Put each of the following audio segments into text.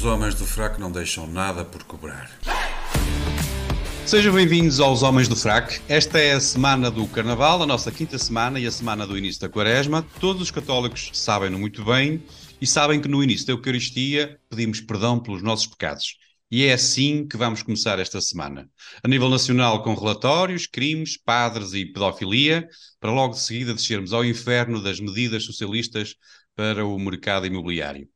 Os homens do fraco não deixam nada por cobrar. Sejam bem-vindos aos Homens do Fraco. Esta é a semana do Carnaval, a nossa quinta semana e a semana do início da Quaresma. Todos os católicos sabem-no muito bem e sabem que no início da Eucaristia pedimos perdão pelos nossos pecados. E é assim que vamos começar esta semana. A nível nacional, com relatórios, crimes, padres e pedofilia, para logo de seguida descermos ao inferno das medidas socialistas para o mercado imobiliário.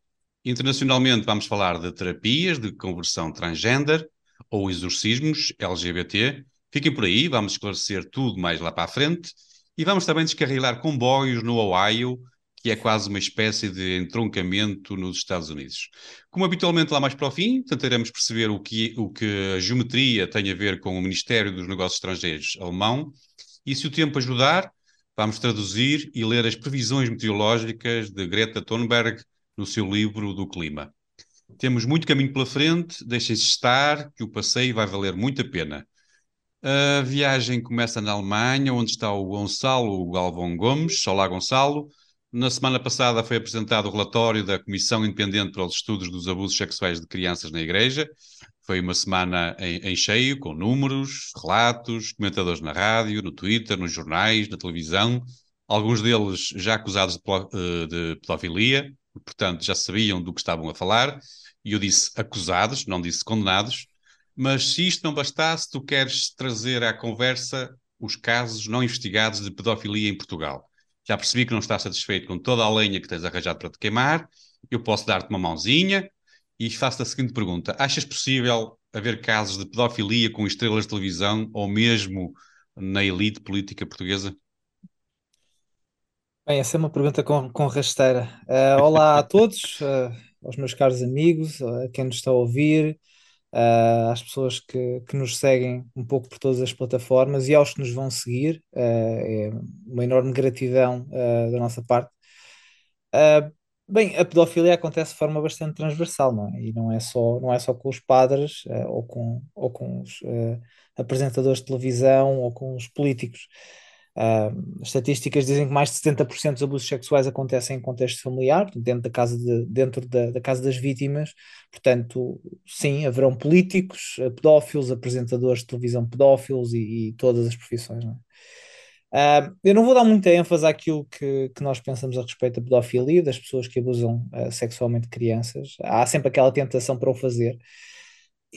Internacionalmente, vamos falar de terapias de conversão transgender ou exorcismos LGBT. Fiquem por aí, vamos esclarecer tudo mais lá para a frente. E vamos também descarrilar comboios no Ohio que é quase uma espécie de entroncamento nos Estados Unidos. Como habitualmente lá mais para o fim, tentaremos perceber o que, o que a geometria tem a ver com o Ministério dos Negócios Estrangeiros alemão e, se o tempo ajudar, vamos traduzir e ler as previsões meteorológicas de Greta Thunberg no seu livro do clima. Temos muito caminho pela frente, deixem-se estar, que o passeio vai valer muito a pena. A viagem começa na Alemanha, onde está o Gonçalo Galvão Gomes. Olá, Gonçalo. Na semana passada foi apresentado o relatório da Comissão Independente para os Estudos dos Abusos Sexuais de Crianças na Igreja. Foi uma semana em, em, cheio, com números, relatos, comentadores na rádio, no Twitter, nos jornais, na televisão, alguns deles já acusados de, eh, de pedofilia, portanto já sabiam do que estavam a falar. E eu disse acusados, não disse condenados. Mas se isto não bastasse, tu queres trazer à conversa os casos não investigados de pedofilia em Portugal já percebi que não estás satisfeito com toda a lenha que tens arranjado para te queimar, eu posso dar-te uma mãozinha e faço-te a seguinte pergunta: achas possível haver casos de pedofilia com estrelas de televisão ou mesmo na elite política portuguesa? Bem, essa é uma pergunta com, com rasteira. Uh, olá a todos, uh, aos meus caros amigos, a quem nos está a ouvir uh, às pessoas que, que nos seguem um pouco por todas as plataformas e aos que nos vão seguir. É uma enorme gratidão da nossa parte. bem, a pedofilia acontece de forma bastante transversal, não é? E não é só, não é só com os padres ou com, ou com os apresentadores de televisão ou com os políticos. Uh, estatísticas dizem que mais de 70% dos abusos sexuais acontecem em contexto familiar, dentro da casa, de, dentro da, da, casa das vítimas. Portanto, sim, haverão políticos, eh, pedófilos, apresentadores de televisão pedófilos e, e todas as profissões. Não é? uh, eu não vou dar muita ênfase àquilo que, que nós pensamos a respeito da pedofilia, das pessoas que abusam uh, sexualmente de crianças. Há sempre aquela tentação para o fazer.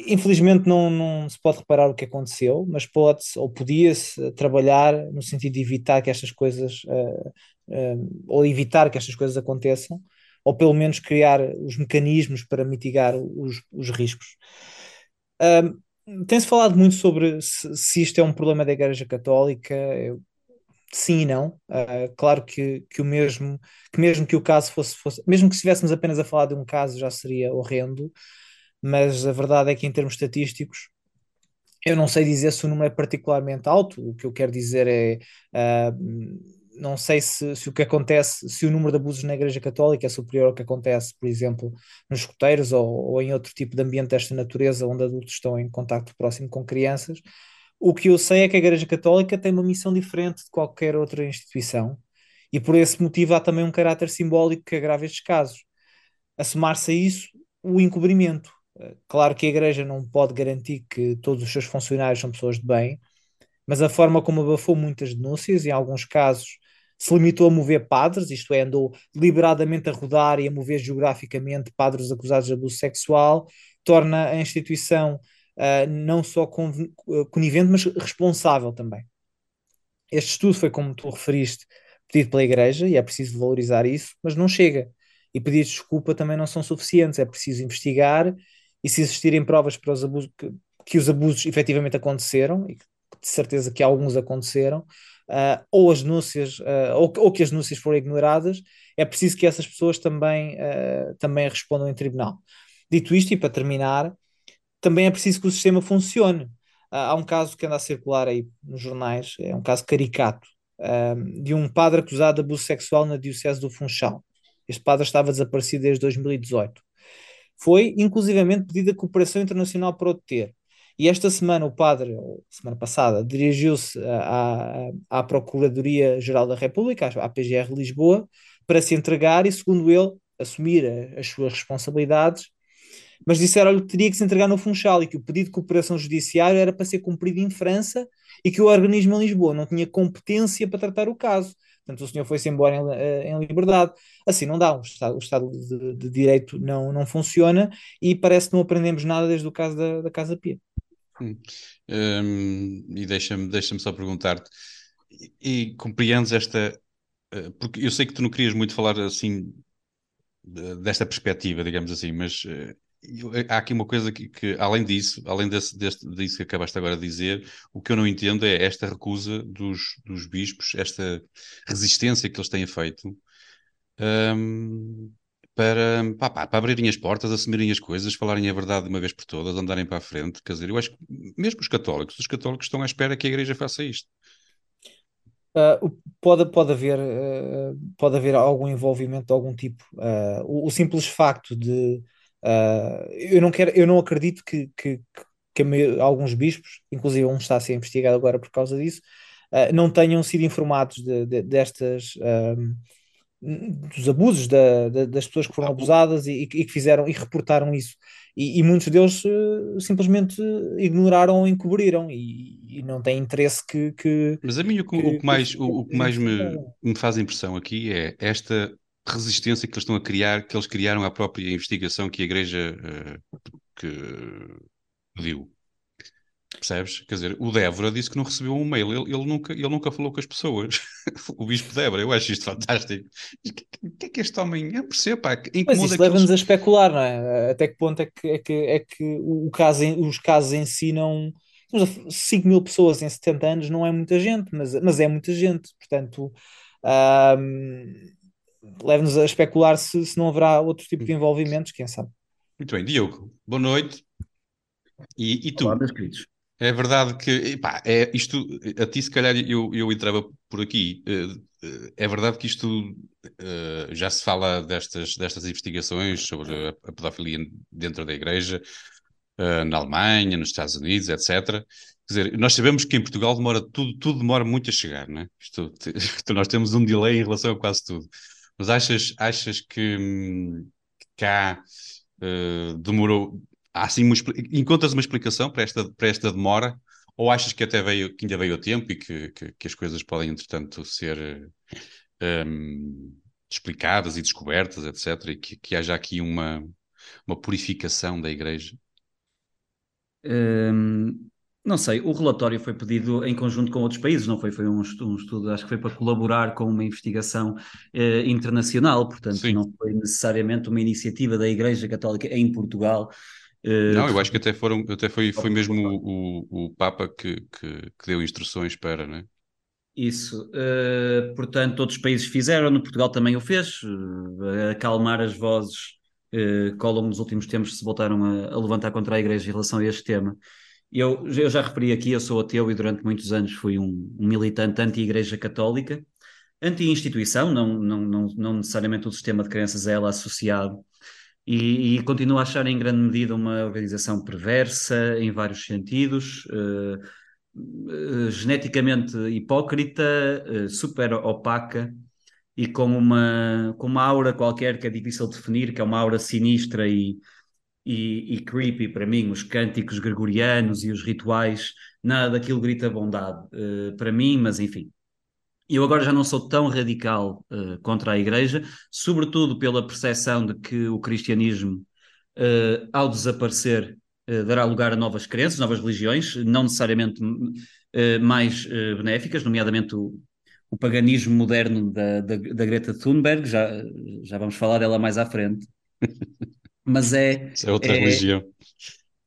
Infelizmente não, não, se pode reparar o que aconteceu, mas pode-se ou podia-se trabalhar no sentido de evitar que estas coisas uh, uh, ou evitar que estas coisas aconteçam, ou pelo menos criar os mecanismos para mitigar os, os riscos. Uh, Tem-se falado muito sobre se, se, isto é um problema da Igreja Católica. Eu, sim e não. claro que, que o mesmo que mesmo que o caso fosse, fosse mesmo que estivéssemos apenas a falar de um caso já seria horrendo mas a verdade é que em termos estatísticos eu não sei dizer se o número é particularmente alto, o que eu quero dizer é uh, não sei se, se, o que acontece, se o número de abusos na Igreja Católica é superior ao que acontece, por exemplo, nos escuteiros ou, ou em outro tipo de ambiente desta natureza, onde adultos estão em contato próximo com crianças. O que eu sei é que a Igreja Católica tem uma missão diferente de qualquer outra instituição e por esse motivo há também um caráter simbólico que agrava estes casos. A somar-se a isso, o encobrimento. Claro que a Igreja não pode garantir que todos os seus funcionários são pessoas de bem, mas a forma como abafou muitas denúncias, em alguns casos se limitou a mover padres, isto é, andou deliberadamente a rodar e a mover geograficamente padres acusados de abuso sexual, torna a instituição uh, não só conivente, mas responsável também. Este estudo foi, como tu referiste, pedido pela Igreja, e é preciso valorizar isso, mas não chega. E de desculpa também não são suficientes, é preciso investigar e se existirem provas para os abusos, que, que os abusos efetivamente aconteceram, e de certeza que alguns aconteceram, uh, ou as denúncias, uh, ou, ou, que as denúncias foram ignoradas, é preciso que essas pessoas também, uh, também respondam em tribunal. Dito isto, e para terminar, também é preciso que o sistema funcione. há um caso que anda a circular aí nos jornais, é um caso caricato, de um padre acusado de abuso sexual na Diocese do Funchal. Este padre estava desaparecido desde 2018 foi inclusivamente pedida cooperação internacional para o deter. E esta semana o padre, semana passada, dirigiu-se à, à, Procuradoria-Geral da República, à PGR Lisboa, para se entregar e, segundo ele, assumir as suas responsabilidades mas disseram-lhe que teria que se entregar no Funchal e que o pedido de cooperação judiciária era para ser cumprido em França e que o organismo em Lisboa não tinha competência para tratar o caso. Portanto, o senhor foi-se embora em, eh, em, liberdade. Assim não dá, o Estado, o estado de, de, Direito não, não funciona e parece que não aprendemos nada desde o caso da, da Casa Pia. Hum. Um, e deixa-me deixa só perguntar-te, e, e compreendes esta, uh, porque eu sei que tu não querias muito falar assim desta perspectiva, digamos assim, mas uh, há aqui uma coisa que, que além disso, além desse, desse, disso que acabaste agora de dizer, o que eu não entendo é esta recusa dos, dos bispos, esta resistência que eles têm feito um, para, pá, pá, para abrirem as portas, assumirem as coisas, falarem a verdade de uma vez por todas, andarem para a frente. Quer dizer, eu acho que mesmo os católicos, os católicos estão à espera que a Igreja faça isto. Uh, pode, pode, haver, uh, pode haver algum envolvimento de algum tipo. Uh, o, o, simples facto de. Eu, não quero, eu não acredito que, que, que alguns bispos, inclusive um está a ser investigado agora por causa disso, não tenham sido informados de, de, destas. dos abusos da, das pessoas que foram abusadas e, e, que fizeram e reportaram isso e, e muitos deles uh, simplesmente ignoraram ou encobriram e, e, não têm interesse que, que mas a mim o que, que, o que mais o, o, que mais me, me faz impressão aqui é esta resistência que eles estão a criar que eles criaram à própria investigação que a igreja uh, que pediu Percebes? Quer dizer, o Débora disse que não recebeu um mail, ele, ele, nunca, ele nunca falou com as pessoas. o Bispo Débora, eu acho isto fantástico. O que, que, é que este homem. Eu percebo, pá. Mas isso leva-nos a especular, não é? Até que ponto é que, é que, é que o caso, os casos em si não. 5 mil pessoas em 70 anos não é muita gente, mas, mas é muita gente. Portanto, leva-nos a especular se, se não haverá outro tipo de envolvimentos, quem sabe. Muito bem, Diogo, boa noite. E, e tu? Olá, meus queridos. É verdade que, pá, é, isto, a ti se calhar eu, eu entrava por aqui. Eh, eh, é verdade que isto uh, já se fala destas, destas investigações sobre a, pedofilia dentro da igreja, na Alemanha, nos Estados Unidos, etc. Quer dizer, nós sabemos que em Portugal demora tudo, tudo demora muito a chegar, né? Isto, isto, nós temos um delay em relação a quase tudo. Mas achas, achas que, hum, que cá uh, demorou, há assim uma, encontras uma explicação para esta, para esta demora? Ou achas que até veio, que ainda veio o tempo e que, que, que as coisas podem, entretanto, ser um, explicadas e descobertas, etc., e que, que haja aqui uma, uma purificação da Igreja? Um, não sei, o relatório foi pedido em conjunto com outros países, não foi? Foi um, um estudo, acho que foi para colaborar com uma investigação eh, internacional, portanto, Sim. não foi necessariamente uma iniciativa da Igreja Católica em Portugal Uh, não, eu acho que até, foram, até foi, foi mesmo o, o, o Papa que, que, que, deu instruções para, né? Isso, uh, portanto, outros países fizeram, no Portugal também o fez, uh, acalmar as vozes uh, que ao longo dos últimos tempos se voltaram a, a, levantar contra a Igreja em relação a este tema. Eu, eu já referi aqui, eu sou ateu e durante muitos anos fui um, um militante anti-Igreja Católica, anti-instituição, não, não, não, não necessariamente o sistema de crenças a ela associado, e, e continuo a achar em grande medida uma organização perversa em vários sentidos, uh, uh, geneticamente hipócrita, uh, super opaca e com uma, com uma aura qualquer que é difícil de definir, que é uma aura sinistra e, e, e, creepy para mim, os cânticos gregorianos e os rituais, nada daquilo grita bondade uh, para mim, mas enfim, eu agora já não sou tão radical uh, contra a Igreja, sobretudo pela percepção de que o cristianismo, uh, ao desaparecer, dará lugar a novas crenças, novas religiões, não necessariamente mais benéficas, nomeadamente o, o paganismo moderno da, da, da, Greta Thunberg, já, já vamos falar dela mais à frente. Mas é. Isso é outra é, religião.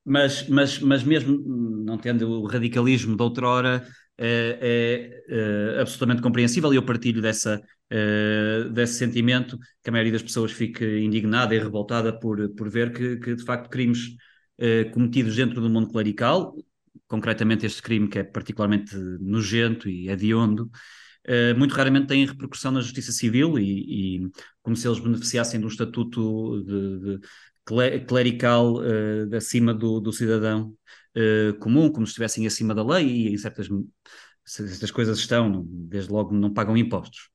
Mas, mas, mas mesmo não tendo o radicalismo de outrora, é, é, absolutamente compreensível e eu partilho dessa, uh, desse sentimento que a maioria das pessoas fique indignada e revoltada por, por ver que, que de facto crimes uh, cometidos dentro do mundo clerical, concretamente este crime que é particularmente nojento e hediondo, uh, muito raramente têm repercussão na justiça civil e, e, como se eles beneficiassem de um estatuto de, de clerical acima do, do cidadão uh, comum, como se estivessem acima da lei, e em certas, certas coisas estão, desde logo não pagam impostos.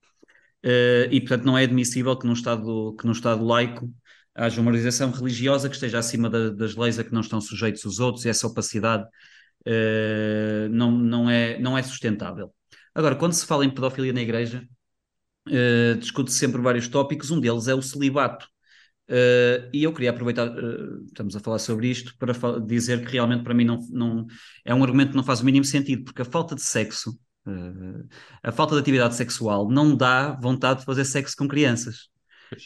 Uh, e, portanto, não é admissível que num Estado, que num estado laico haja uma organização religiosa que esteja acima da, das leis a que não estão sujeitos os outros e essa opacidade uh, não, não, é, não é sustentável. Agora, quando se fala em pedofilia na Igreja, uh, discute-se sempre vários tópicos, um deles é o celibato. Uh, e eu queria aproveitar, uh, estamos a falar sobre isto, para dizer que realmente para mim não, não é um argumento que não faz o mínimo sentido, porque a falta de sexo, uh, a falta de atividade sexual não dá vontade de fazer sexo com crianças.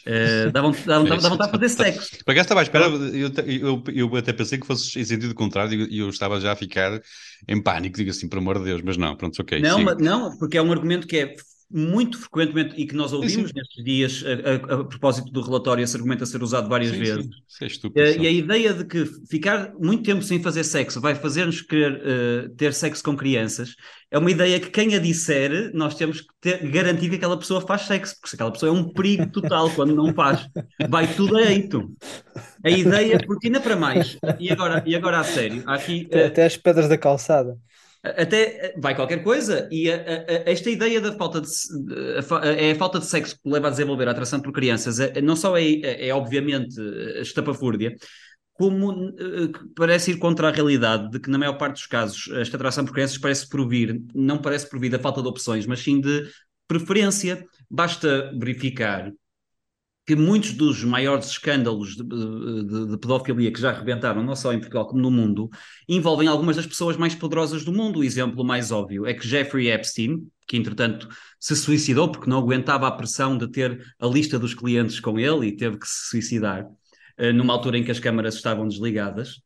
Uh, dá, vontade, dá, dá vontade de fazer sexo. Por acaso estava à espera, eu, eu, eu, até pensei que fosse em sentido contrário e eu estava já a ficar em pânico, digo assim, por amor de Deus, mas não, pronto, ok. Não, mas, não porque é um argumento que é muito frequentemente e que nós ouvimos sim, sim. nestes dias a, a, a, propósito do relatório, esse argumento a ser usado várias sim, vezes. É estúpido, uh, e a ideia de que ficar muito tempo sem fazer sexo vai fazer-nos querer uh, ter sexo com crianças é uma ideia que quem a disser, nós temos que ter, garantir que aquela pessoa faz sexo, porque se aquela pessoa é um perigo total quando não faz, vai tudo a eito. A ideia, porque ainda para mais, e agora, e agora a sério, aqui. Até, uh, até as pedras da calçada até vai qualquer coisa e a, a, esta ideia da falta de é a falta de sexo que leva a desenvolver a atração por crianças. É, não só é, é, é obviamente estapafúrdia como parece ir contra a realidade de que na maior parte dos casos esta atração por crianças parece provir não parece provir da falta de opções mas sim de preferência. Basta verificar que muitos dos maiores escândalos de, de, de, pedofilia que já arrebentaram, não só em Portugal como no mundo, envolvem algumas das pessoas mais poderosas do mundo. O exemplo mais óbvio é que Jeffrey Epstein, que entretanto se suicidou porque não aguentava a pressão de ter a lista dos clientes com ele e teve que se suicidar, uh, numa altura em que as câmaras estavam desligadas.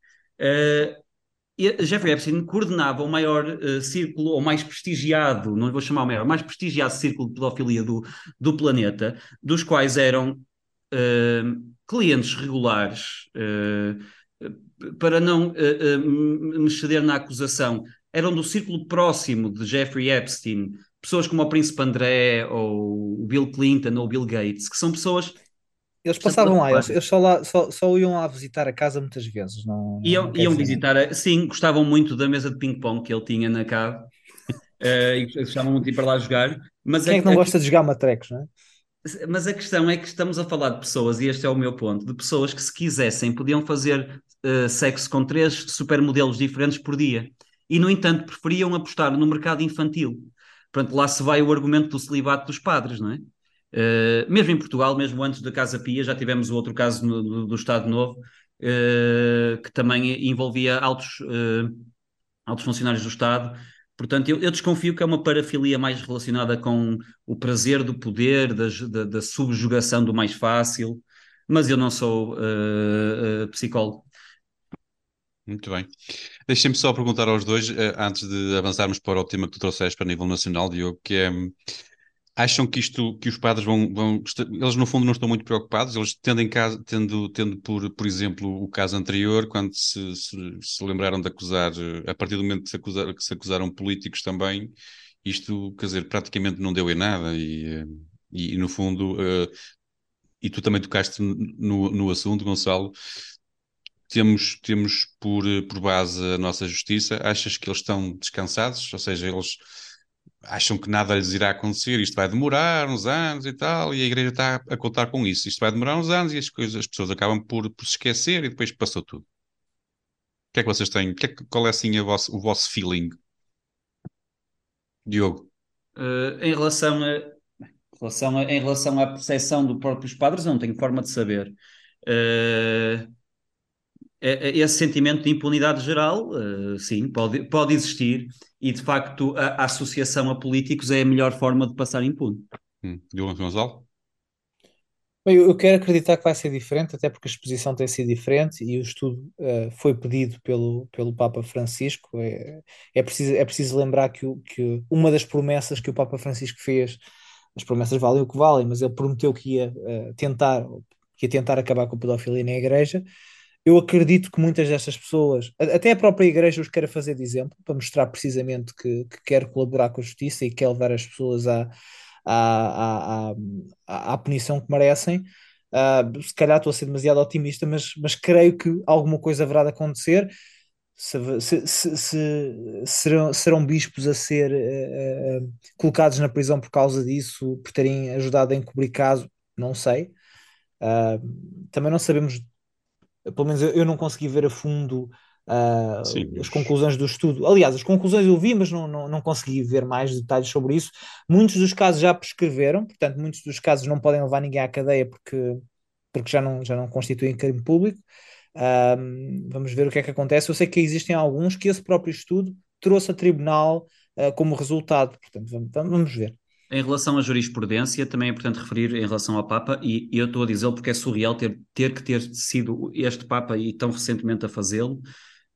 Uh, Jeffrey Epstein coordenava o maior uh, círculo, ou mais prestigiado, não vou chamar o maior, mais prestigiado círculo de pedofilia do, do planeta, dos quais eram clientes regulares, uh, para não uh, me ceder na acusação, eram do círculo próximo de Jeffrey Epstein, pessoas como o Príncipe André, ou o Bill Clinton, ou o Bill Gates, que são pessoas eles passavam lá, eles, eles só, lá só, só, iam lá visitar a casa muitas vezes. Não, iam, não iam visitar, a, sim, gostavam muito da mesa de ping-pong que ele tinha na cave uh, e gostavam muito de ir para lá jogar. Mas Quem é que não gosta de jogar matrecos, não é? Mas a questão é que estamos a falar de pessoas, e este é o meu ponto, de pessoas que, se quisessem, podiam fazer uh, sexo com três supermodelos diferentes por dia. E, no entanto, preferiam apostar no mercado infantil. Portanto, lá se vai o argumento do celibato dos padres, não é? Uh, mesmo em Portugal, mesmo antes da Casa Pia, já tivemos o outro caso no, do, do, Estado Novo, uh, que também envolvia altos, altos funcionários do Estado Portanto, eu, eu, desconfio que é uma parafilia mais relacionada com o prazer do poder, da, da, da subjugação do mais fácil, mas eu não sou uh, uh, psicólogo. Muito bem. Deixem-me só perguntar aos dois, uh, antes de avançarmos para o tema que tu trouxeste para nível nacional, Diogo, que é acham que isto, que os padres vão, vão eles no fundo não estão muito preocupados, eles tendo em caso, tendo, tendo por, por exemplo, o caso anterior, quando se, se, se lembraram de acusar, a partir do momento que se, acusar, que se acusaram políticos também, isto, quer dizer, praticamente não deu em nada e, e, e no fundo, uh, e tu também tocaste no, no assunto, Gonçalo, temos, temos por, por base a nossa justiça, achas que eles estão descansados? Ou seja, eles acham que nada lhes irá acontecer, isto vai demorar uns anos e tal, e a igreja está a contar com isso. Isto vai demorar uns anos e as coisas, as pessoas acabam por, por se esquecer e depois passou tudo. O que é que vocês têm? Que é que, qual é assim o vosso feeling? Diogo? Uh, em relação a, relação a, em relação à percepção dos próprios padres, não tenho forma de saber. Uh, esse sentimento de impunidade geral, uh, sim, pode, pode existir, e de facto a, a, associação a políticos é a melhor forma de passar impune. Hum. Diogo Gonçalo? Bem, eu quero acreditar que vai ser diferente, até porque a exposição tem sido diferente e o estudo uh, foi pedido pelo, pelo Papa Francisco. É, é, preciso, é preciso lembrar que, o, que uma das promessas que o Papa Francisco fez, as promessas valem o que valem, mas ele prometeu que ia uh, tentar, que ia tentar acabar com a pedofilia na igreja eu acredito que muitas destas pessoas, até a própria igreja os quer fazer de exemplo, para mostrar precisamente que, que quer colaborar com a justiça e quer levar as pessoas à, à, à, à, à punição que merecem. Uh, se calhar estou a ser demasiado otimista, mas, mas creio que alguma coisa haverá de acontecer. Se, se, se, se serão, serão bispos a ser uh, uh, colocados na prisão por causa disso, por terem ajudado a encobrir caso, não sei. Uh, também não sabemos, pelo menos eu, eu não consegui ver a fundo uh, Sim, as conclusões do estudo. Aliás, as conclusões eu vi, mas não, não, não consegui ver mais detalhes sobre isso. Muitos dos casos já prescreveram, portanto, muitos dos casos não podem levar ninguém à cadeia porque, porque já, não, já não constituem crime público. Uh, vamos ver o que é que acontece. Eu sei que existem alguns que esse próprio estudo trouxe a tribunal uh, como resultado, portanto, vamos, vamos ver. Em relação à jurisprudência, também é importante referir em relação ao Papa, e, e eu estou a dizê-lo porque é surreal ter, ter que ter sido este Papa e tão recentemente a fazê-lo,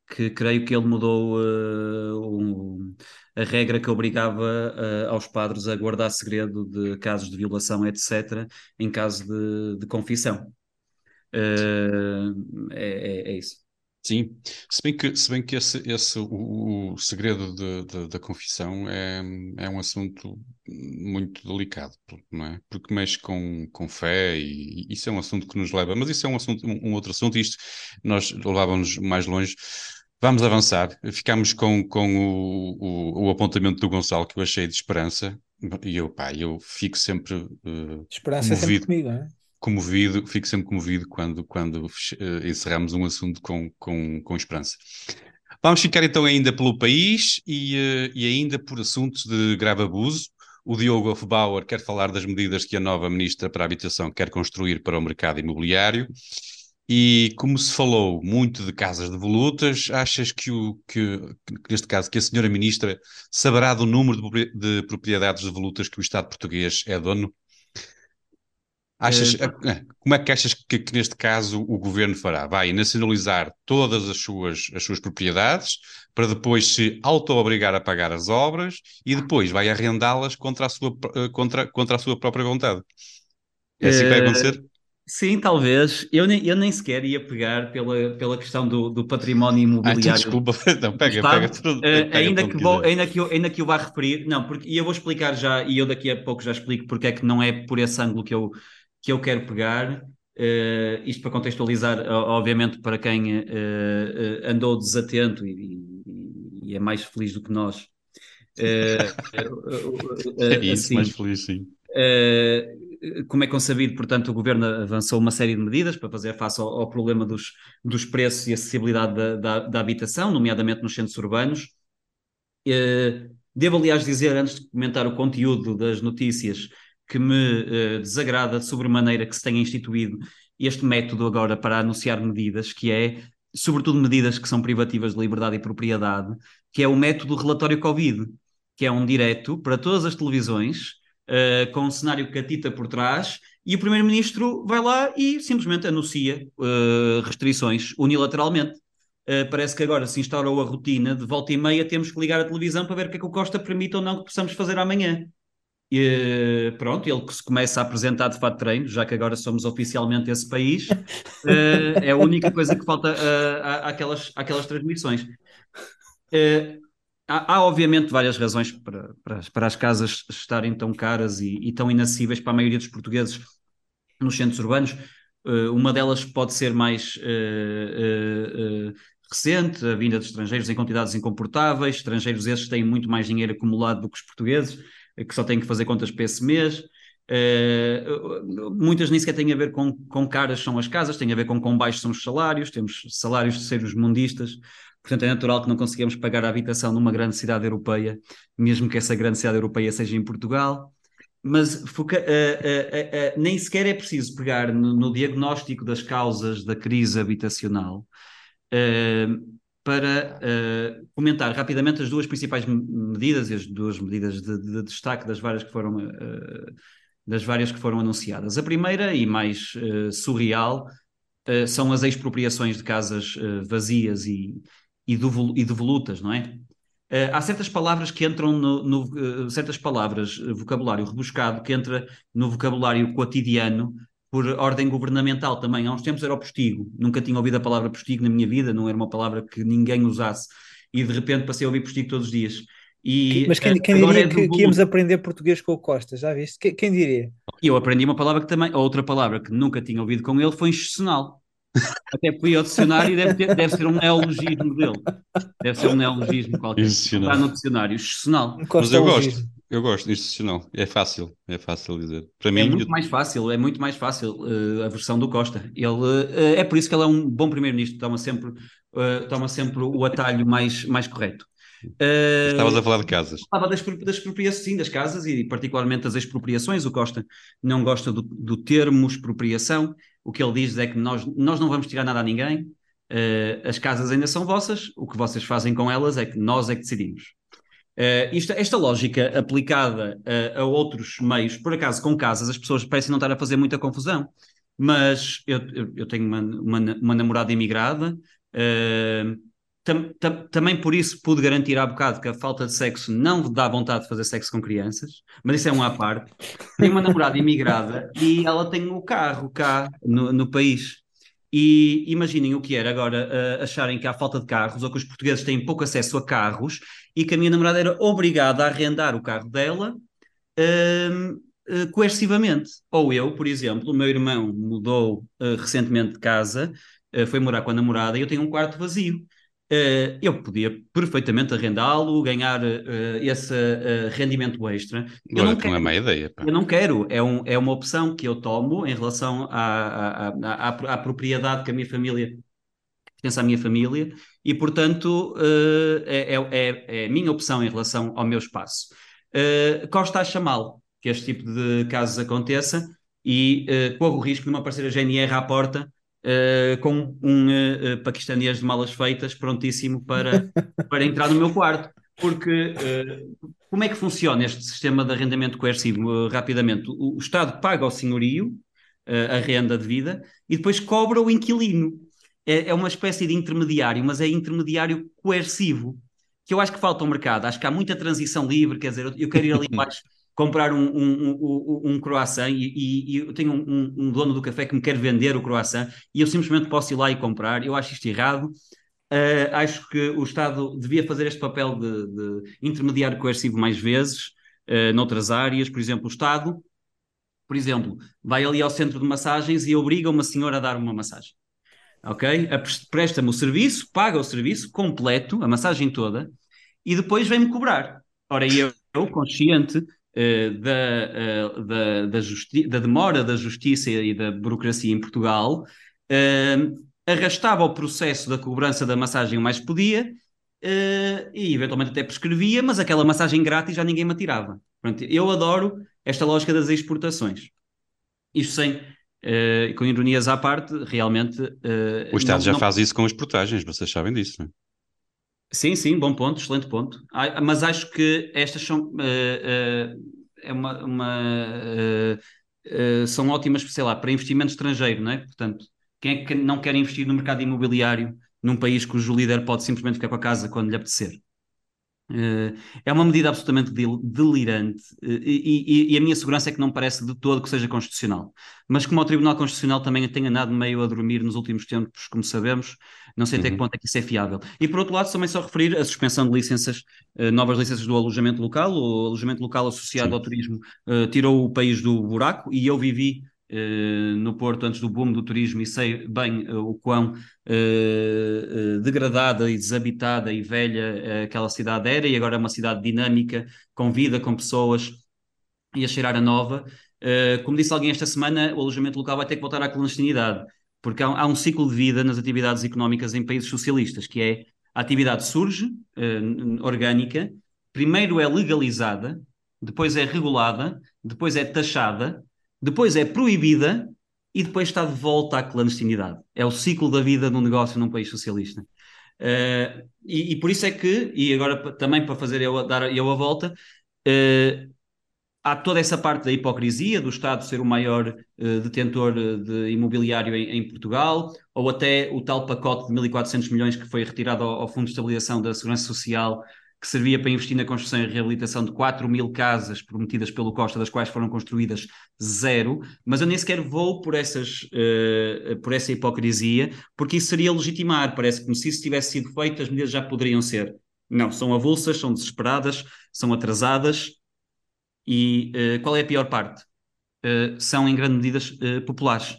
que creio que ele mudou uh, um, a regra que obrigava uh, aos padres a guardar segredo de casos de violação, etc., em caso de, de confissão. Uh, é, é, é, isso. Sim, se bem que, se bem que esse, esse o, o segredo de, de, da confissão é, é um assunto muito delicado, não é? Porque mexe com, com fé e, e isso é um assunto que nos leva, mas isso é um, assunto, um, um outro assunto, isto nós levávamos mais longe. Vamos avançar. Ficamos com, com o, o, o, apontamento do Gonçalo que eu achei de esperança. E eu, pá, eu fico sempre. Uh, esperança comovido, é sempre comigo, não é? Comovido, fico sempre comovido quando, quando uh, encerramos um assunto com, com, com esperança. Vamos ficar então ainda pelo país e, uh, e ainda por assuntos de grave abuso. O Diogo Hofbauer quer falar das medidas que a nova Ministra para a Habitação quer construir para o mercado imobiliário. E como se falou muito de casas de volutas, achas que, o, que, que neste caso, que a senhora ministra saberá do número de, de propriedades de volutas que o Estado português é dono? Achas, é... Como é que achas que, que, neste caso o governo fará? Vai nacionalizar todas as suas, as suas propriedades para depois se auto-obrigar a pagar as obras e depois vai arrendá-las contra, a sua, eh, contra, contra a sua própria vontade? É assim que vai eh, acontecer? Sim, talvez. Eu nem, eu nem sequer ia pegar pela, pela questão do, do património imobiliário. Ah, então, desculpa, não, pega, pega tudo. Pega ainda, que vou, ainda, que eu, ainda que eu vá referir, não, porque, e eu vou explicar já, e eu daqui a pouco já explico porque é que não é por esse ângulo que eu, que eu quero pegar. Uh, isto para contextualizar, obviamente, para quem uh, andou desatento e, e, é mais feliz do que nós. é isso, assim, mais feliz, sim. Como é concebido, portanto, o governo avançou uma série de medidas para fazer face ao, ao problema dos, dos preços e acessibilidade da, da, da habitação, nomeadamente nos centros urbanos. Devo, aliás, dizer, antes de comentar o conteúdo das notícias, que me uh, desagrada de sobremaneira que se tenha instituído este método agora para anunciar medidas, que é, sobretudo, medidas que são privativas de liberdade e propriedade, que é o método relatório Covid, que é um direto para todas as televisões uh, com um cenário catita por trás, e o Primeiro-Ministro vai lá e simplesmente anuncia uh, restrições unilateralmente. Uh, parece que agora se instaurou a rotina de volta e meia temos que ligar a televisão para ver o que é que o Costa permite ou não que possamos fazer amanhã. E, pronto, ele que se começa a apresentar de fato treino, já que agora somos oficialmente esse país, uh, é a única coisa que falta uh, àquelas, àquelas transmissões. Uh, Há, há, obviamente várias razões para, para, para, as casas estarem tão caras e, e, tão inacessíveis para a maioria dos portugueses nos centros urbanos. Uh, uma delas pode ser mais uh, uh, recente, a vinda de estrangeiros em quantidades incomportáveis. Estrangeiros esses têm muito mais dinheiro acumulado do que os portugueses, que só têm que fazer contas para esse mês. muitas nem sequer têm a ver com, com caras são as casas, têm a ver com quão baixos são os salários. Temos salários de seres mundistas Portanto, é natural que não conseguimos pagar a habitação numa grande cidade europeia, mesmo que essa grande cidade europeia seja em Portugal. Mas foca, uh, uh, uh, nem sequer é preciso pegar no, no, diagnóstico das causas da crise habitacional para comentar rapidamente as duas principais medidas e as duas medidas de, de destaque das várias que foram das várias que foram anunciadas. A primeira e mais surreal são as expropriações de casas vazias e, e, do, e de volutas, não é? Uh, há certas palavras que entram no, no uh, certas palavras, uh, vocabulário rebuscado, que entra no vocabulário cotidiano por ordem governamental também. Há uns tempos era o postigo. Nunca tinha ouvido a palavra postigo na minha vida, não era uma palavra que ninguém usasse. E de repente passei a ouvir postigo todos os dias. E, Mas quem, quem diria é que, que, íamos aprender português com o Costa? Já viste? Quem, quem diria? Eu aprendi uma palavra que também, outra palavra que nunca tinha ouvido com ele foi institucional. Até fui ao dicionário e deve, ter, deve ser um neologismo dele. Deve ser um neologismo qualquer. Está no dicionário, excepcional. Mas eu gosto. Eu gosto, institucional. É fácil, é fácil dizer. Para É mim, muito eu- mais fácil, é muito mais fácil eh, a versão do Costa. Ele, eh, é por isso que ele é um bom primeiro-ministro, toma sempre, eh, toma sempre o atalho mais, mais correto. Estavas a falar de casas. Falava das, das expropriações, sim, das casas e particularmente das expropriações. O Costa não gosta do, do termo expropriação. O que ele diz é que nós, nós não vamos tirar nada a ninguém. As casas ainda são vossas. O que vocês fazem com elas é que nós é que decidimos. Eh, isto- esta lógica aplicada eh, a outros meios, por acaso com casas, as pessoas parecem não estar a fazer muita confusão, mas eu, eu- eu tenho uma, uma, uma namorada imigrada, eh, tam- tam- também por isso pude garantir há bocado que a falta de sexo não dá vontade de fazer sexo com crianças, mas isso é um à parte. Tenho uma namorada imigrada e ela tem o carro cá no, no país. E imaginem o que era agora eh, acharem que há falta de carros ou que os portugueses têm pouco acesso a carros e que a minha namorada era obrigada a arrendar o carro dela hum, eh, coercivamente. Ou eu, por exemplo, o meu irmão mudou eh, recentemente de casa, foi morar com a namorada e eu tenho um quarto vazio. Eh, eu podia perfeitamente arrendá-lo, ganhar eh, esse eh, rendimento extra. Eu não que não é quero. má ideia. pá. Eu não quero, é, um, é uma opção que eu tomo em relação à, à, à, à- propriedade que a minha família pertence à minha família e, portanto, eh, é, é, é a minha opção em relação ao meu espaço. Costa acha mal que este tipo de casos aconteça e corre o risco de uma aparecer a GNR à porta eh, com um eh, eh, paquistanês de malas feitas prontíssimo para, para entrar no meu quarto. Porque como é que funciona este sistema de arrendamento coercivo? Rapidamente, o, o Estado paga ao senhorio a renda devida e depois cobra o inquilino é, é uma espécie de intermediário, mas é intermediário coercivo, que eu acho que falta ao mercado. Acho que há muita transição livre, quer dizer, eu, eu quero ir ali embaixo comprar um, um, um, um croissant e, e- e eu tenho um, um- dono do café que me quer vender o croissant e eu simplesmente posso ir lá e comprar. Eu acho isto errado. Uh, acho que o Estado devia fazer este papel de, de intermediário coercivo mais vezes, uh, noutras áreas. Por exemplo, o Estado, por exemplo, vai ali ao centro de massagens e obriga uma senhora a dar uma massagem ok? Presta-me o serviço, paga o serviço completo, a massagem toda, e depois vem-me cobrar. Ora, eu, eu, consciente da, eh, da, da, justi- da demora da justiça e da burocracia em Portugal, eh, arrastava o processo da cobrança da massagem o mais que podia, eh, e eventualmente até prescrevia, mas aquela massagem grátis já ninguém me tirava. Pronto, eu adoro esta lógica das exportações. Isto sem, eh, com ironias à parte, realmente. eh, O Estado não- já não- faz isso com as portagens, vocês sabem disso, não é? Sim, sim, bom ponto, excelente ponto. Ah, Mas acho que estas são, eh, eh, é uma, uma, eh, são ótimas, sei lá, para investimento estrangeiro, não é? Portanto, quem é que não quer investir no mercado imobiliário num país cujo líder pode simplesmente ficar com a casa quando lhe apetecer? Eh, É uma medida absolutamente del- delirante eh, e, e- e a minha segurança é que não parece de todo que seja constitucional. Mas como o Tribunal Constitucional também tem andado meio a dormir nos últimos tempos, como sabemos, não sei até que Uhum. ponto é que isso é fiável. E por outro lado, também só referir a suspensão de licenças, eh, novas licenças do alojamento local. O alojamento local associado Sim. ao turismo tirou o país do buraco e eu vivi no Porto antes do boom do turismo e sei bem eh, o quão eh, eh, degradada e desabitada e velha eh, aquela cidade era e agora é uma cidade dinâmica, com vida, com pessoas e a cheirar a nova. Eh, como disse alguém esta semana, o alojamento local vai ter que voltar à clandestinidade, porque há, há um ciclo de vida nas atividades económicas em países socialistas, que é a atividade surge, eh, orgânica, primeiro é legalizada, depois é regulada, depois é taxada, depois é proibida e depois está de volta à clandestinidade. É o ciclo da vida de um negócio num país socialista. Eh, e, e por isso é que, e agora também para fazer eu dar eu a volta, eh, há toda essa parte da hipocrisia do Estado ser o maior eh, detentor de imobiliário em, em Portugal, ou até o tal pacote de 1.400 milhões que foi retirado ao, ao Fundo de Estabilização da Segurança Social, que servia para investir na construção e reabilitação de 4 mil casas prometidas pelo Costa, das quais foram construídas zero, mas eu nem sequer vou por, essas, eh, por essa hipocrisia, porque isso seria legitimar, parece como se isso tivesse sido feito, as medidas já poderiam ser. Não, são avulsas, são desesperadas, são atrasadas, e eh, qual é a pior parte? Eh, são em grande medida populares.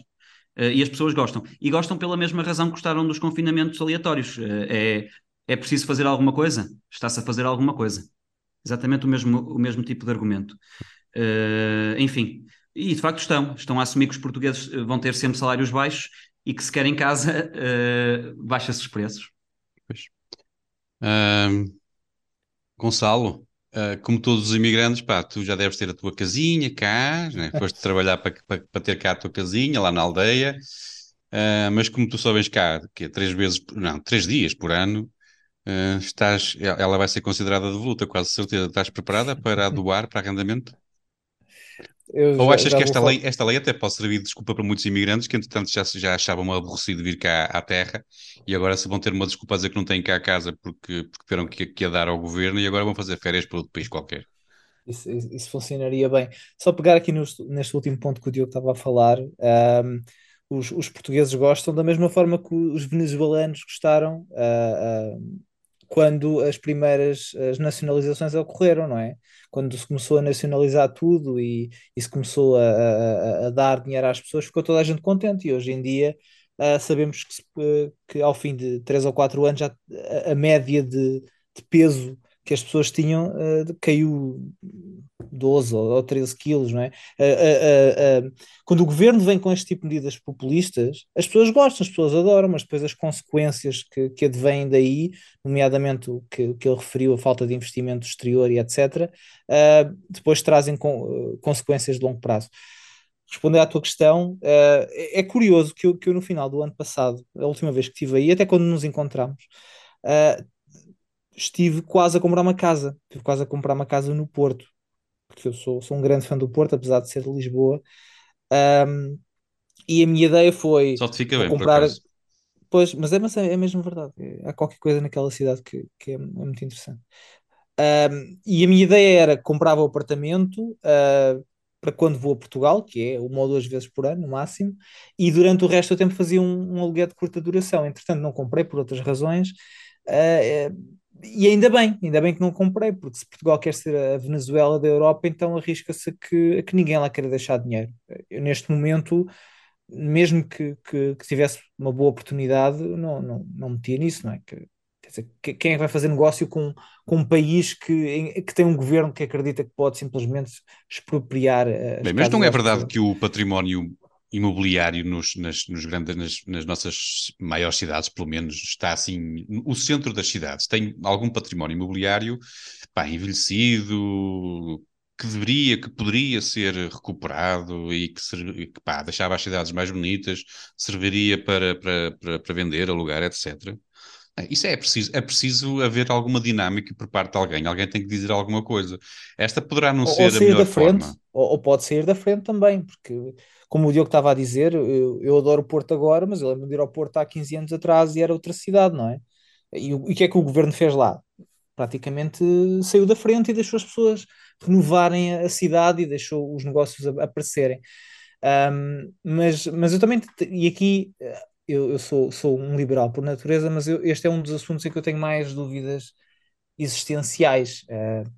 Eh, e as pessoas gostam. E gostam pela mesma razão que gostaram dos confinamentos aleatórios. Eh, é, é preciso fazer alguma coisa? Está-se a fazer alguma coisa. exatamente o mesmo, o mesmo tipo de argumento. Uh, enfim, e de facto estão, estão a assumir que os portugueses vão ter sempre salários baixos e que se querem casa, uh, baixa-se os preços. Pois. Gonçalo, uh, como todos os imigrantes, pá, tu já deves ter a tua casinha cá, né? foste trabalhar para, para, para, ter cá a tua casinha lá na aldeia, uh, mas como tu só vens cá, que é três vezes, não, três dias por ano, uh, estás, ela vai ser considerada devoluta, quase certeza. Estás preparada para doar para arrendamento? Eu Ou já, achas já que esta lei, esta lei até pode servir de desculpa para muitos imigrantes que, entretanto, já, já achavam aborrecido vir cá à terra e agora se vão ter uma desculpa a dizer que não têm cá a casa porque, porque tiveram que, que a dar ao governo e agora vão fazer férias para outro país qualquer. Isso, isso funcionaria bem. Só pegar aqui no, neste último ponto que o Diogo estava a falar, um, os, os, portugueses gostam da mesma forma que os venezuelanos gostaram uh, uh, quando as primeiras as nacionalizações ocorreram, não é? quando se começou a nacionalizar tudo e, e se começou a, a, a, dar dinheiro às pessoas, ficou toda a gente contente. E hoje em dia uh, sabemos que, se, que, ao fim de 3 ou 4 anos já a, a média de, de peso que as pessoas tinham uh, caiu 12 ou 13 quilos, não é? Uh, uh, quando o governo vem com este tipo de medidas populistas, as pessoas gostam, as pessoas adoram, mas depois as consequências que, que advêm daí, nomeadamente o que, que ele referiu, a falta de investimento exterior e etc., depois trazem com, consequências de longo prazo. Responder à tua questão, é, é curioso que eu, que eu no final do ano passado, a última vez que estive aí, até quando nos encontramos, estive quase a comprar uma casa. Estive quase a comprar uma casa no Porto, porque eu sou, sou um grande fã do Porto, apesar de ser de Lisboa. Um, e a minha ideia foi Só te fica bem, comprar. Pois, mas é, mas é, é mesmo verdade. Há qualquer coisa naquela cidade que, que é, é muito interessante. Um, e a minha ideia era comprava o apartamento uh, para quando vou a Portugal, que é uma ou duas vezes por ano, no máximo, e durante o resto do tempo fazia um, um aluguel de curta duração. Entretanto, não comprei por outras razões. Uh, e ainda bem, ainda bem que não comprei, porque se Portugal quer ser a Venezuela da Europa, então arrisca-se a que, a que ninguém lá queira deixar dinheiro. Eu, neste momento, mesmo que, que, que, tivesse uma boa oportunidade, não, não, não metia nisso, não é? Que, quer dizer, quem é que vai fazer negócio com, com um país que, que tem um governo que acredita que pode simplesmente expropriar as Bem, mas não é verdade que o património imobiliário nos, nas, nos grandes, nas, nas, nossas maiores cidades, pelo menos, está assim, o centro das cidades tem algum património imobiliário pá, envelhecido, que deveria, que poderia ser recuperado e que, que pá, deixava as cidades mais bonitas, serviria para, para, para, para vender, alugar, etc. Isso é preciso, é preciso haver alguma dinâmica por parte de alguém. Alguém tem que dizer alguma coisa. Esta poderá não ou, ser ou a melhor frente, forma. Ou, ou, pode sair da frente também, porque como o Diogo estava a dizer, eu, eu adoro o Porto agora, mas eu lembro de ir ao Porto há 15 anos atrás e era outra cidade, não é? E o que é que o governo fez lá? Praticamente saiu da frente e deixou as pessoas renovarem a cidade e deixou os negócios aparecerem. Um, mas, mas eu também, e aqui eu, eu sou, sou um liberal por natureza, mas eu, este é um dos assuntos em que eu tenho mais dúvidas existenciais, uh,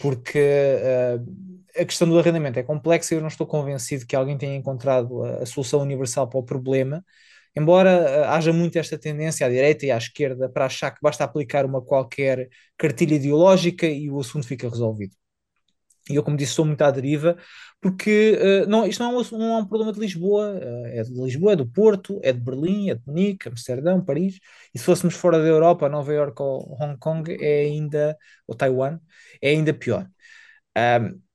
porque uh, a questão do arrendamento é complexa e eu não estou convencido que alguém tenha encontrado a, a solução universal para o problema, embora uh, haja muito esta tendência à direita e à esquerda para achar que basta aplicar uma qualquer cartilha ideológica e o assunto fica resolvido. E eu, como disse, sou muito à deriva, porque uh, não, isto não é, um, não é, um, problema de Lisboa, uh, é de Lisboa, é do Porto, é de Berlim, é de Munique, Amsterdão, Paris, e se fôssemos fora da Europa, Nova Iorque ou Hong Kong, é ainda, ou Taiwan, é ainda pior. Um,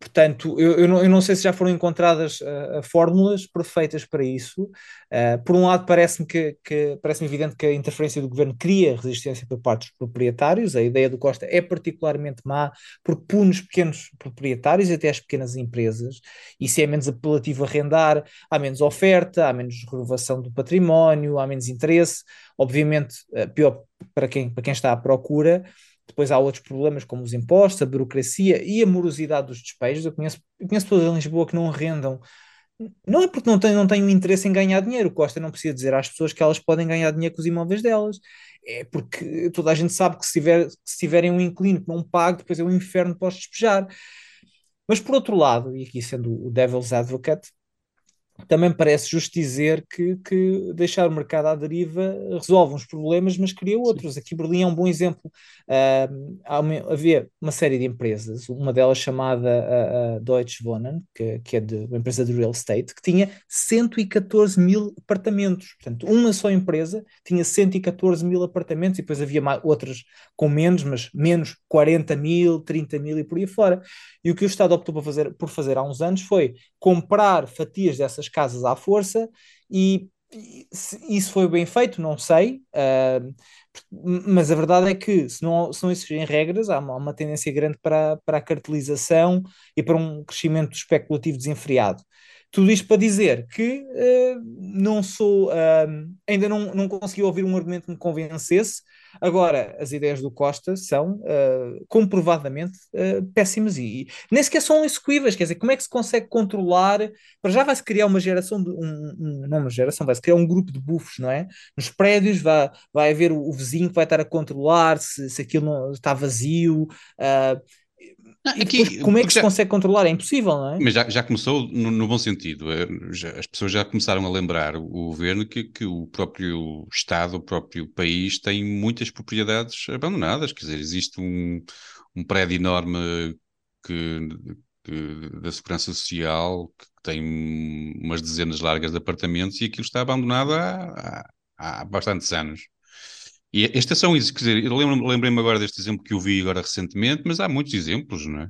Portanto, eu, eu, não, eu, não, sei se já foram encontradas uh, fórmulas perfeitas para isso. Uh, por um lado, parece-me que, que parece evidente que a interferência do governo cria resistência por parte dos proprietários. A ideia do Costa é particularmente má porque pune os pequenos proprietários e até as pequenas empresas. E se é menos apelativo arrendar, há menos oferta, há menos renovação do património, há menos interesse. Obviamente, uh, pior para quem, para quem está à procura. Depois há outros problemas como os impostos, a burocracia e a morosidade dos despejos. Eu conheço, conheço pessoas em Lisboa que não rendam. Não é porque não têm, não um interesse em ganhar dinheiro. O Costa não precisa dizer às pessoas que elas podem ganhar dinheiro com os imóveis delas. É porque toda a gente sabe que se, tiver, se tiverem um inquilino que não pague, depois é um inferno para os despejar. Mas por outro lado, e aqui sendo o Devil's Advocate, também parece justo dizer que, que, deixar o mercado à deriva resolve uns problemas, mas cria outros. Aqui Berlim é um bom exemplo. Uh, havia uma série de empresas, uma delas chamada uh, Deutsche Wohnen, que, que, é de, uma empresa de real estate, que tinha 114 mil apartamentos. Portanto, uma só empresa tinha 114 mil apartamentos e depois havia mais, outras com menos, mas menos 40 mil, 30 mil e por aí fora. E o que o Estado optou por fazer, por fazer há uns anos foi comprar fatias dessas casas à força e, isso foi bem feito, não sei, uh, mas a verdade é que se não, se não existirem regras, há uma, uma, tendência grande para, para a cartelização e para um crescimento especulativo desenfreado. Tudo isto para dizer que uh, não sou, uh, ainda não, não consegui ouvir um argumento que me convencesse Agora, as ideias do Costa são uh, comprovadamente uh, péssimas e, e, nem sequer são execuíveis. Quer dizer, como é que se consegue controlar? Para já vai-se criar uma geração, de, um, um, não uma geração, vai-se criar um grupo de bufos, não é? Nos prédios vai, vai haver o, o vizinho que vai estar a controlar se, se aquilo não, está vazio. Uh, não, aqui, depois, como é que se consegue controlar? É impossível, não é? Mas já, já começou no, no, bom sentido. Já, as pessoas já começaram a lembrar o, o governo que, que, o próprio Estado, o próprio país tem muitas propriedades abandonadas. Quer dizer, existe um, um prédio enorme que, que, da Segurança Social que tem umas dezenas largas de apartamentos e aquilo está abandonado há, há, há bastantes anos. E esta são isso, quer dizer, eu lembrei-me agora deste exemplo que eu vi agora recentemente, mas há muitos exemplos, não é?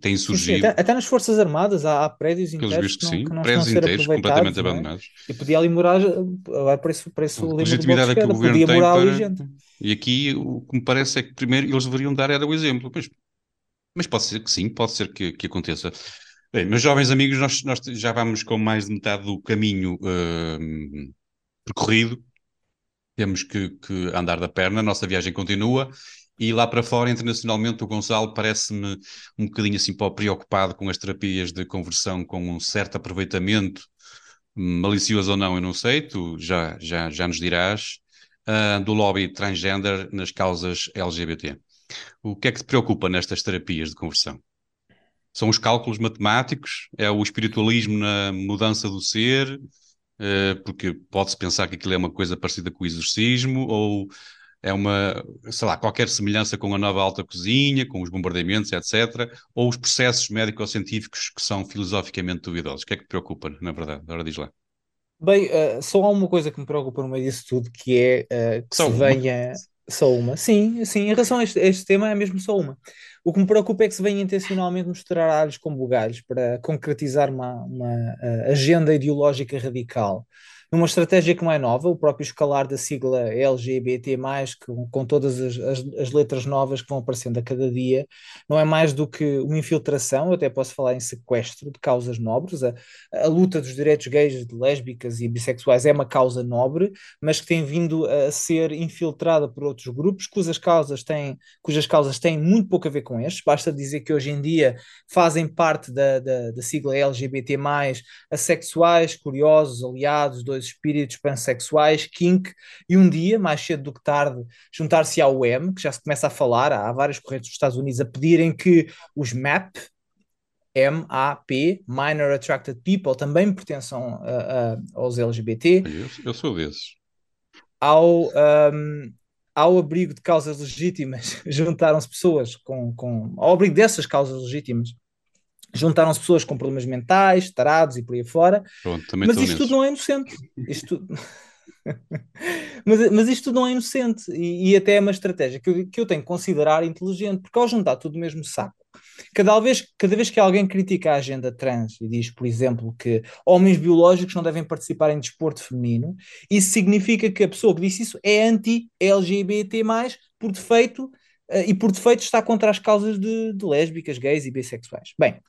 Tem surgido. Sim, até, até, nas Forças Armadas há, há prédios inteiros que, sim, que não prédios inteiros completamente é? abandonados. E podia ali morar, agora para isso, para isso a legitimidade que o governo tem para... E aqui o que me parece é que primeiro eles deveriam dar era o exemplo, mas, mas pode ser que sim, pode ser que, que aconteça. Bem, meus jovens amigos, nós, nós já vamos com mais de metade do caminho uh, percorrido temos que, que andar da perna, a nossa viagem continua. E lá para fora, internacionalmente, o Gonçalo parece-me um bocadinho assim preocupado com as terapias de conversão com um certo aproveitamento, malicioso ou não, eu não sei, tu já, já, já nos dirás, uh, do lobby transgender nas causas LGBT. O que é que te preocupa nestas terapias de conversão? São os cálculos matemáticos? É o espiritualismo na mudança do ser? Eh, porque pode-se pensar que aquilo é uma coisa parecida com o exorcismo, ou é uma, sei lá, qualquer semelhança com a nova alta cozinha, com os bombardeamentos, etc., ou os processos médico-científicos que são filosoficamente duvidosos. O que é que te preocupa, na verdade? Agora diz lá. Bem, uh, só há uma coisa que me preocupa no meio disso tudo, que é uh, que só se venha... Só uma. Sim, sim, em relação a este, a este tema é mesmo só uma. O que me preocupa é que se venha intencionalmente mostrar alhos com bugalhos para concretizar uma, uma uh, agenda ideológica radical numa estratégia que não é nova, o próprio escalar da sigla LGBT, com, com todas as, as, as, letras novas que vão aparecendo a cada dia, não é mais do que uma infiltração, eu até posso falar em sequestro de causas nobres. A, a luta dos direitos gays, de lésbicas e bissexuais é uma causa nobre, mas que tem vindo a ser infiltrada por outros grupos cujas causas têm, cujas causas têm muito pouco a ver com estes. Basta dizer que hoje em dia fazem parte da, da, da sigla LGBT, assexuais, curiosos, aliados, dois espíritos pansexuais, kink, e um dia, mais cedo do que tarde, juntar-se ao M, que já se começa a falar, há várias correntes dos Estados Unidos a pedirem que os MAP, M-A-P, Minor Attracted People, também pertençam uh, uh, aos LGBT. Eu, eu sou desses. Ao, um, ao abrigo de causas legítimas, juntaram-se pessoas com, com. Ao abrigo dessas causas legítimas, juntaram-se pessoas com problemas mentais, tarados e por aí fora. Pronto, mas isto tudo não é inocente. Isto mas, mas isto tudo não é inocente e, e até é uma estratégia que eu, que eu tenho que considerar inteligente, porque ao juntar tudo no mesmo saco, cada vez, cada vez que alguém critica a agenda trans e diz, por exemplo, que homens biológicos não devem participar em desporto feminino, isso significa que a pessoa que disse isso é anti-LGBT, por defeito, e por defeito está contra as causas de, de, lésbicas, gays e bissexuais. Bem,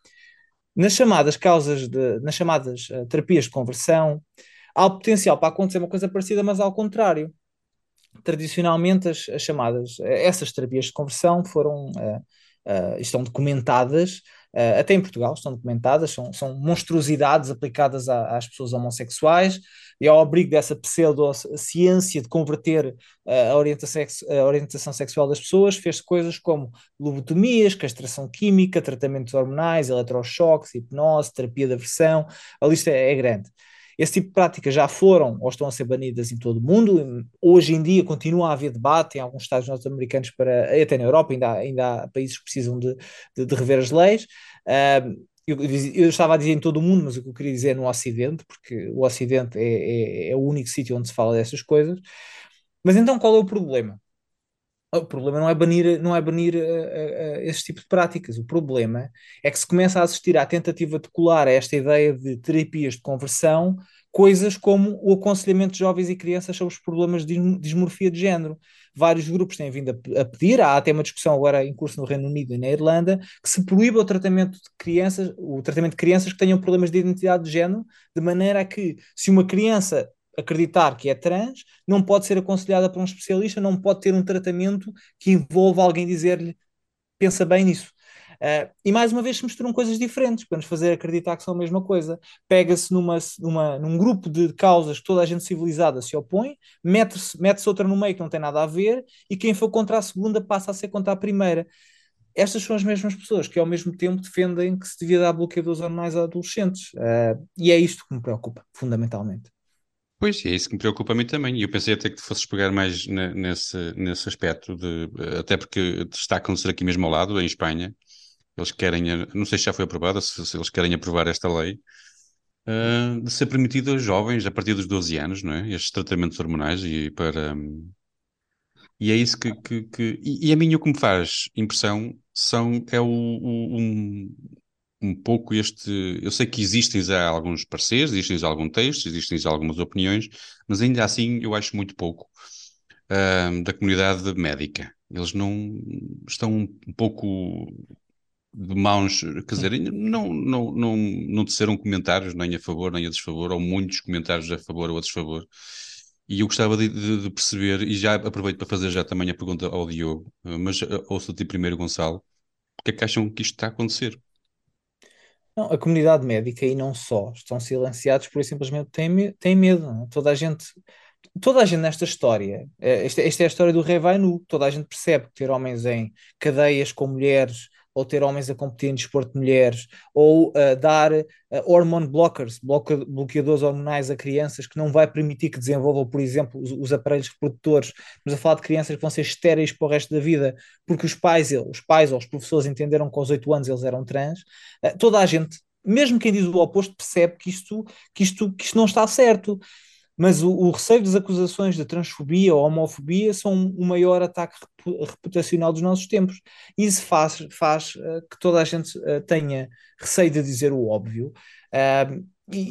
nas chamadas causas de, nas chamadas uh, terapias de conversão, há o potencial para acontecer uma coisa parecida, mas ao contrário. Tradicionalmente, as, as chamadas, essas terapias de conversão foram, uh, estão documentadas uh, até em Portugal, estão documentadas, são, são monstruosidades aplicadas a, às pessoas homossexuais, e ao abrigo dessa pseudociência de converter uh, a, orientação, a orientação sexual das pessoas, fez coisas como lobotomias, castração química, tratamentos hormonais, eletrochoques, hipnose, terapia de aversão, a lista é, é grande. Esse tipo de práticas já foram ou estão a ser banidas em todo o mundo. Hoje em dia continua a haver debate em alguns estados norte-americanos, para, até na Europa, ainda há, ainda há países que precisam de, de, de rever as leis. Eu, eu, estava a dizer em todo o mundo, mas o que eu queria dizer é no Ocidente, porque o Ocidente é, é, é o único sítio onde se fala dessas coisas. Mas então qual é o problema? O problema não é banir, não é banir uh, uh, esse tipo de práticas. O problema é que se começa a assistir à tentativa de colar a esta ideia de terapias de conversão coisas como o aconselhamento de jovens e crianças sobre os problemas de dismorfia de género. Vários grupos têm vindo a, a, pedir, há até uma discussão agora em curso no Reino Unido e na Irlanda, que se proíba o tratamento de crianças, o tratamento de crianças que tenham problemas de identidade de género, de maneira a que, se uma criança acreditar que é trans, não pode ser aconselhada por um especialista, não pode ter um tratamento que envolva alguém dizer-lhe pensa bem nisso. Uh, e mais uma vez se misturam coisas diferentes para nos fazer acreditar que são a mesma coisa. Pega-se numa, numa, num grupo de causas que toda a gente civilizada se opõe, mete-se mete outra no meio que não tem nada a ver, e quem for contra a segunda passa a ser contra a primeira. Estas são as mesmas pessoas que ao mesmo tempo defendem que se devia dar bloqueadores hormonais a adolescentes. Uh, e é isto que me preocupa, fundamentalmente. Pois, é isso que me preocupa a mim também. E eu pensei até que fosses pegar mais nesse, nesse aspecto, de, até porque acontecer aqui mesmo ao lado, em Espanha. Eles querem, não sei se já foi aprovada, se, se eles querem aprovar esta lei, uh, de ser permitido aos jovens, a partir dos 12 anos, não é? Estes tratamentos hormonais e para. e é isso que. que, que e, e, a mim o que me faz impressão são, é o, o um, um pouco este. Eu sei que existem já alguns pareceres, existem já algum texto, existem já algumas opiniões, mas ainda assim eu acho muito pouco uh, da comunidade médica. Eles não estão um pouco de mãos, quer dizer, não, não, não, não disseram comentários nem a favor nem a desfavor, ou muitos comentários a favor ou a desfavor. E eu gostava de, de, de perceber, e já aproveito para fazer já também a pergunta ao Diogo, mas eh, ouço-te primeiro, Gonçalo, porque é que acham que isto está a acontecer? Não, a comunidade médica e não só estão silenciados por simplesmente têm, têm medo. Não? É? Toda a gente, toda a gente nesta história, eh, esta, esta é a história do rei vai nu, toda a gente percebe que ter homens em cadeias com mulheres ou ter homens a competir em desporto de mulheres, ou uh, dar uh, hormone blockers, bloqueadores hormonais a crianças que não vai permitir que desenvolvam, por exemplo, os, os, aparelhos reprodutores. Mas a falar de crianças que vão ser estéreis para o resto da vida, porque os pais, os pais ou os professores entenderam que aos 8 anos eles eram trans. Uh, toda a gente, mesmo quem diz o oposto, percebe que isto, que isto, que isto não está certo mas o, o, receio das acusações de transfobia ou homofobia são o maior ataque reputacional dos nossos tempos. Isso faz, faz uh, que toda a gente uh, tenha receio de dizer o óbvio. Uh, e,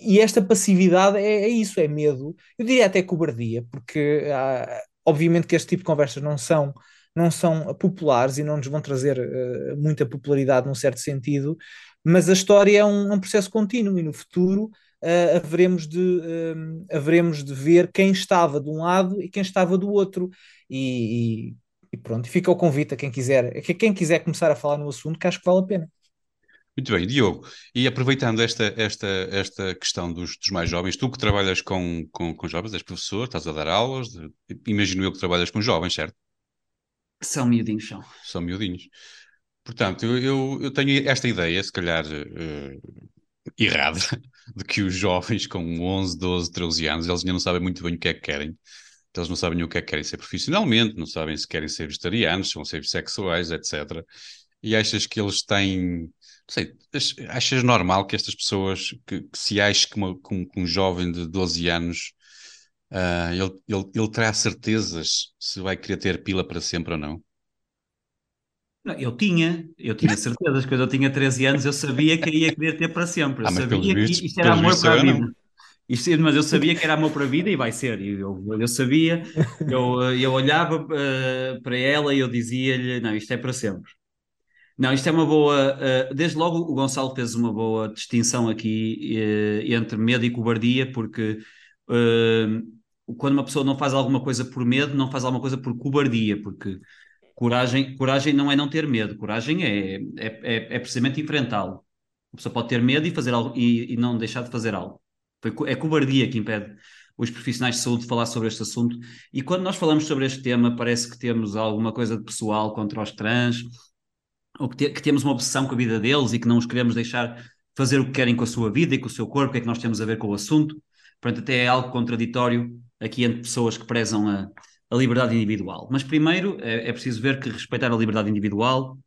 e, esta passividade é, é, isso, é medo. Eu diria até cobardia, porque obviamente que este tipo de conversas não são não são populares e não nos vão trazer muita popularidade num certo sentido, mas a história é um, um processo contínuo e no futuro uh, haveremos, de, uh, haveremos de ver quem estava de um lado e quem estava do outro. E, e, e pronto, fica o convite a quem quiser, a quem quiser começar a falar no assunto, que acho que vale a pena. Muito bem, Diogo, e aproveitando esta, esta, esta questão dos, dos mais jovens, tu que trabalhas com, com, com jovens, és professor, estás a dar aulas, de, imagino eu que trabalhas com jovens, certo? São miudinhos, são. São miudinhos. Portanto, eu, eu, eu tenho esta ideia, se calhar uh, errada, de que os jovens com 11, 12, 13 anos, eles ainda não sabem muito bem o que é que querem. Eles não sabem o que é que querem ser profissionalmente, não sabem se querem ser vegetarianos, se vão ser bissexuais, etc. E achas que eles têm. Não sei, achas normal que estas pessoas, que, que se ache que, uma, que, um, jovem de 12 anos uh, ele, ele, ele terá certezas se vai querer ter pila para sempre ou não? Eu tinha, eu tinha certezas, quando eu tinha 13 anos eu sabia que ia querer ter para sempre. Eu ah, sabia que vistos, isto era amor para a vida. Isto, mas eu sabia que era amor para a vida e vai ser. Eu, eu sabia, eu, eu olhava uh, para ela e eu dizia-lhe: Não, isto é para sempre. Não, isto é uma boa. Uh, desde logo o Gonçalo fez uma boa distinção aqui uh, entre medo e cobardia, porque quando uma pessoa não faz alguma coisa por medo, não faz alguma coisa por cobardia, porque Coragem, coragem não é não ter medo, coragem é, é, é, é precisamente enfrentá-lo. A pessoa pode ter medo e, fazer algo, e, e não deixar de fazer algo. É cobardia que impede os profissionais de saúde de falar sobre este assunto. E quando nós falamos sobre este tema, parece que temos alguma coisa de pessoal contra os trans, ou que, te, que temos uma obsessão com a vida deles e que não os queremos deixar fazer o que querem com a sua vida e com o seu corpo, o que é que nós temos a ver com o assunto. Portanto, até é algo contraditório aqui entre pessoas que prezam a, a liberdade individual. Mas primeiro é, é, preciso ver que respeitar a liberdade individual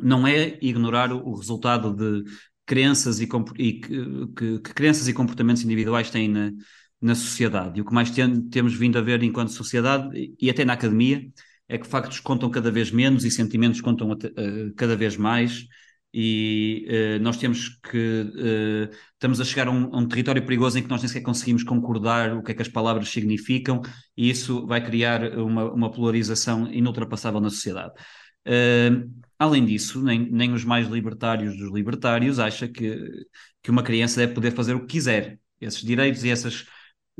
não é ignorar o, o resultado de crenças e, e que, que, que, crenças e comportamentos individuais têm na, na sociedade. E o que mais tem, temos vindo a ver enquanto sociedade e até na academia é que factos contam cada vez menos e sentimentos contam uh, cada vez mais e uh, nós temos que uh, estamos a chegar a um, a um, território perigoso em que nós nem sequer conseguimos concordar o que é que as palavras significam e isso vai criar uma, uma polarização inultrapassável na sociedade. Uh, além disso, nem, nem os mais libertários dos libertários acham que, que uma criança deve poder fazer o que quiser. Esses direitos e essas,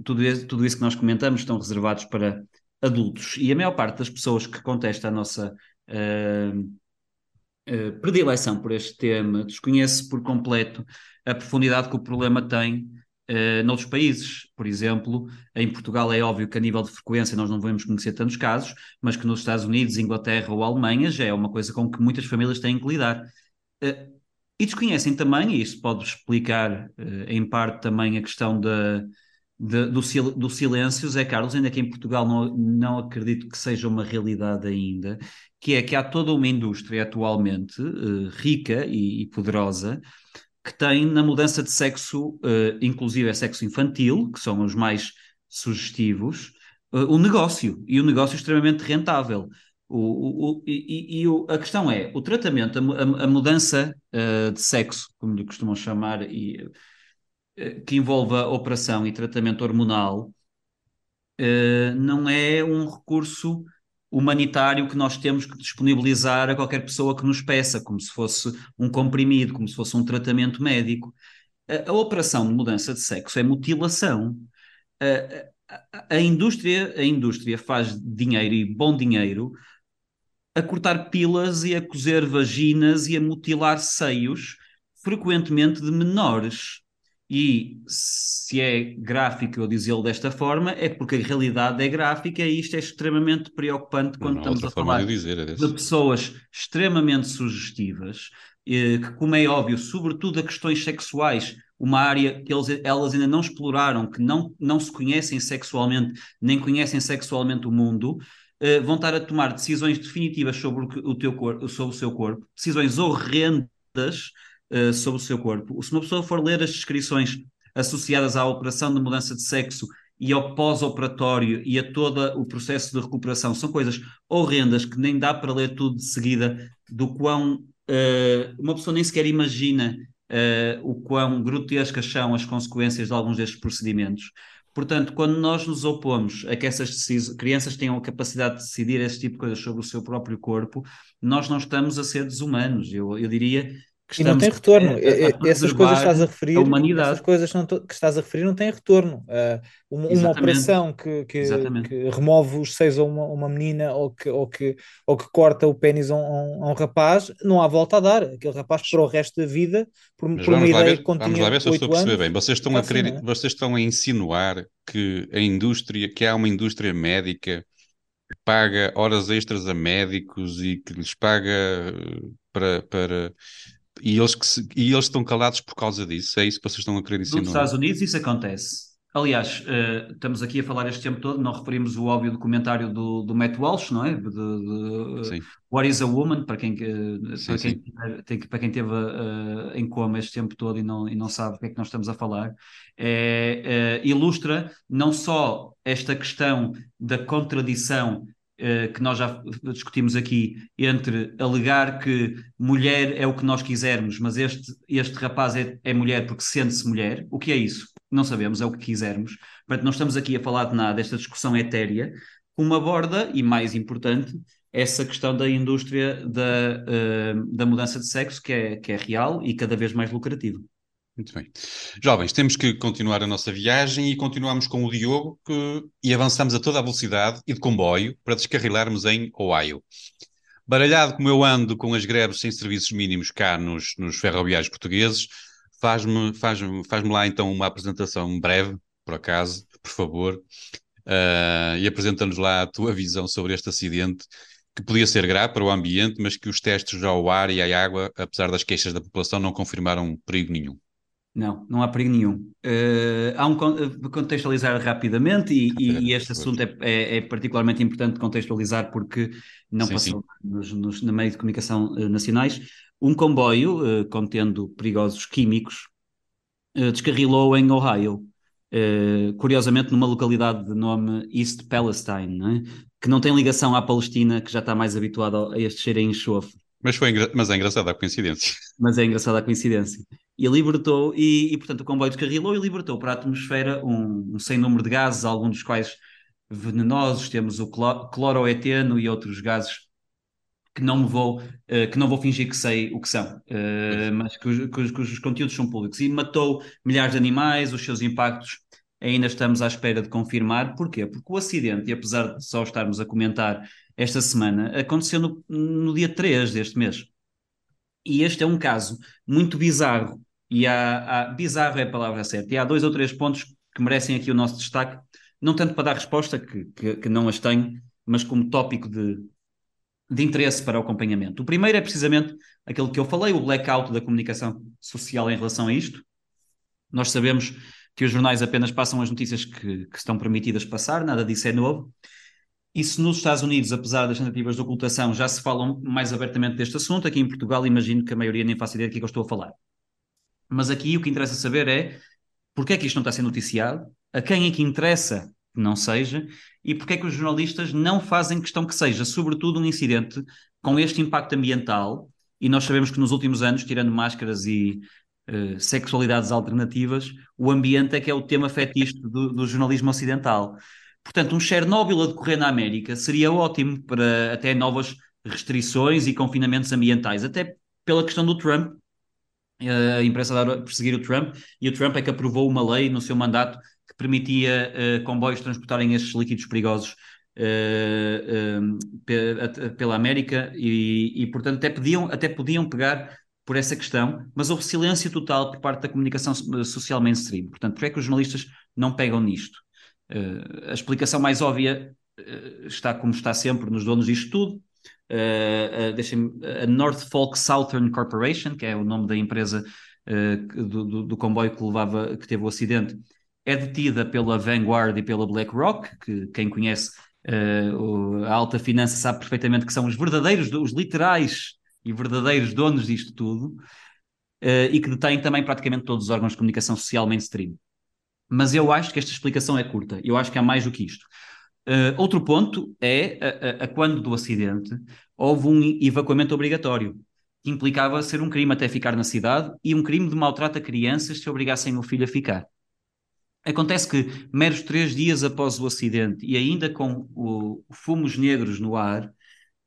tudo, isso, tudo isso que nós comentamos estão reservados para adultos. E a maior parte das pessoas que contesta a nossa uh, predileção por este tema desconhece por completo a profundidade que o problema tem uh, noutros países. Por exemplo, em Portugal é óbvio que a nível de frequência nós não vamos conhecer tantos casos, mas que nos Estados Unidos, Inglaterra ou Alemanha já é uma coisa com que muitas famílias têm que lidar. Uh, e desconhecem também, e isso pode explicar uh, em parte também a questão da, de, do, sil, do silêncio, Zé Carlos, ainda que em Portugal não, não acredito que seja uma realidade ainda, que é que há toda uma indústria atualmente uh, rica e, e, poderosa que tem na mudança de sexo, uh, inclusive é sexo infantil, que são os mais sugestivos, uh, o negócio, e o negócio extremamente rentável. O, o, o, e, e o, a questão é, o tratamento, a, a, mudança de sexo, como lhe costumam chamar, e que envolva operação e tratamento hormonal não é um recurso humanitário que nós temos que disponibilizar a qualquer pessoa que nos peça, como se fosse um comprimido, como se fosse um tratamento médico. A, a operação de mudança de sexo é mutilação. A, a, a, indústria, a indústria faz dinheiro e bom dinheiro a cortar pilas e a cozer vaginas e a mutilar seios, frequentemente de menores. E se é gráfico eu dizê-lo desta forma, é porque a realidade é gráfica e isto é extremamente preocupante quando não, estamos a falar de, dizer, é de pessoas extremamente sugestivas, eh, que, como é óbvio, sobretudo a questões sexuais, uma área que eles, elas ainda não exploraram, que não, não se conhecem sexualmente, nem conhecem sexualmente o mundo, eh, vão estar a tomar decisões definitivas sobre o, teu sobre o seu corpo, decisões horrendas uh, sobre o seu corpo. Se uma pessoa for ler as descrições associadas à operação de mudança de sexo e ao pós-operatório e a todo o processo de recuperação, são coisas horrendas que nem dá para ler tudo de seguida, do quão uh, uma pessoa nem sequer imagina uh, o quão grotescas são as consequências de alguns destes procedimentos. Portanto, quando nós nos opomos a que essas crianças tenham a capacidade de decidir esse tipo de coisas sobre o seu próprio corpo, nós não estamos a ser desumanos. Eu, eu diria e não tem retorno. A, a essas coisas que estás a referir, a essas coisas que estás a referir não têm retorno. Uh, uma, uma, operação que, que, que, remove os seios a uma, uma, menina ou que, ou, que, ou que corta o pênis a um, a um, rapaz, não há volta a dar. Aquele rapaz para o resto da vida, por, por uma ideia ver, que Vamos lá ver se eu estou a perceber bem. Vocês estão, a querer, vocês estão a insinuar que a indústria, que há uma indústria médica que paga horas extras a médicos e que lhes paga eh, para, para e eles, que se, e eles estão calados por causa disso? É isso que vocês estão a querer ensinar? Nos Estados Unidos isso acontece. Aliás, uh, estamos aqui a falar este tempo todo, não referimos o óbvio documentário do, do Matt Walsh, não é? De, de, What is a Woman, para quem, sim, para, quem tem, para quem teve uh, em coma este tempo todo e não, e não sabe o que é que nós estamos a falar, é, uh, ilustra não só esta questão da contradição eh, que nós já discutimos aqui, entre alegar que mulher é o que nós quisermos, mas este, este rapaz é, é mulher porque sente-se mulher. O que é isso? Não sabemos, é o que quisermos. Portanto, não estamos aqui a falar de nada, esta discussão etérea, como aborda, e mais importante, essa questão da indústria da, uh, da mudança de sexo, que é, que é real e cada vez mais lucrativa. Muito bem. Jovens, temos que continuar a nossa viagem e continuamos com o Diogo que... e avançamos a toda a velocidade e de comboio para descarrilarmos em Ohio. Baralhado como eu ando com as greves sem serviços mínimos cá nos, nos ferroviários portugueses, faz-me faz faz lá então uma apresentação breve, por acaso, por favor, uh, e apresenta-nos lá a tua visão sobre este acidente que podia ser grave para o ambiente, mas que os testes ao ar e à água, apesar das queixas da população, não confirmaram perigo nenhum. Não, não há perigo nenhum. Uh, há um uh, contextualizar rapidamente e, e, e este assunto é, é, é, particularmente importante contextualizar porque não sim, passou sim. Nos, nos, na meio de comunicação uh, nacionais. Um comboio uh, contendo perigosos químicos descarrilou em Ohio, curiosamente numa localidade de nome East Palestine, não é? que não tem ligação à Palestina, que já está mais habituada a este cheiro em enxofre. Mas, foi mas é engraçada a coincidência. Mas é engraçada a coincidência. E libertou, e, e portanto o comboio descarrilou e libertou para a atmosfera um, um sem número de gases, alguns dos quais venenosos, temos o cloroeteno e outros gases que não me vou, uh, que não vou fingir que sei o que são, uh, mas cujos, cujos conteúdos são públicos. E matou milhares de animais, os seus impactos ainda estamos à espera de confirmar. Porquê? Porque o acidente, e apesar de só estarmos a comentar esta semana, aconteceu no, no dia 3 deste mês. E este é um caso muito bizarro, e há, há, bizarro é a palavra certa, e há dois ou três pontos que merecem aqui o nosso destaque, não tanto para dar resposta, que, que, que não as tenho, mas como tópico de, de interesse para o acompanhamento. O primeiro é precisamente aquele que eu falei, o blackout da comunicação social em relação a isto. Nós sabemos que os jornais apenas passam as notícias que, que estão permitidas passar, nada disso é novo. E se nos Estados Unidos, apesar das tentativas de ocultação, já se falam mais abertamente deste assunto, aqui em Portugal imagino que a maioria nem faça ideia do que, é que eu estou a falar. Mas aqui o que interessa saber é porque é que isto não está a ser noticiado, a quem é que interessa que não seja, e porque é que os jornalistas não fazem questão que seja, sobretudo um incidente com este impacto ambiental, e nós sabemos que nos últimos anos, tirando máscaras e uh, sexualidades alternativas, o ambiente é que é o tema fetiche do, do jornalismo ocidental. Portanto, um Chernobyl a decorrer na América seria ótimo para até novas restrições e confinamentos ambientais, até pela questão do Trump, a imprensa a perseguir o Trump, e o Trump é que aprovou uma lei no seu mandato que permitia uh, comboios transportarem estes líquidos perigosos uh, uh, pela América e, e, portanto, até podiam, até podiam pegar por essa questão, mas houve silêncio total por parte da comunicação social mainstream. Portanto, por é que os jornalistas não pegam nisto? Uh, a explicação mais óbvia uh, está como está sempre nos donos disto tudo. Uh, a Norfolk Southern Corporation, que é o nome da empresa do, do, do, comboio que levava, que teve o acidente, é detida pela Vanguard e pela BlackRock, que quem conhece a alta finança sabe perfeitamente que são os verdadeiros, os literais e verdadeiros donos disto tudo, e que detêm também praticamente todos os órgãos de comunicação social mainstream. Mas eu acho que esta explicação é curta. Eu acho que há mais do que isto. Uh, outro ponto é a, a, a, quando do acidente houve um evacuamento obrigatório, que implicava ser um crime até ficar na cidade e um crime de maltrato a crianças se obrigassem o filho a ficar. Acontece que, meros três dias após o acidente e ainda com o, fumos negros no ar,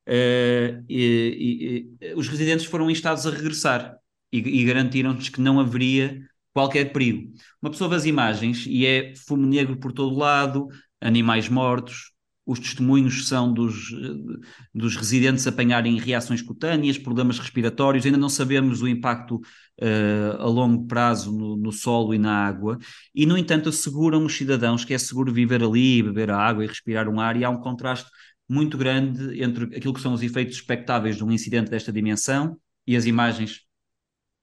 uh, e, e, os residentes foram instados a regressar e, e garantiram-nos que não haveria qualquer perigo. Uma pessoa vê as imagens e é fumo negro por todo lado, animais mortos, os testemunhos são dos, dos residentes apanharem reações cutâneas, problemas respiratórios, ainda não sabemos o impacto uh, a longo prazo no, no, solo e na água, e no entanto asseguram os cidadãos que é seguro viver ali, beber a água e respirar um ar, e há um contraste muito grande entre aquilo que são os efeitos expectáveis de um incidente desta dimensão e as imagens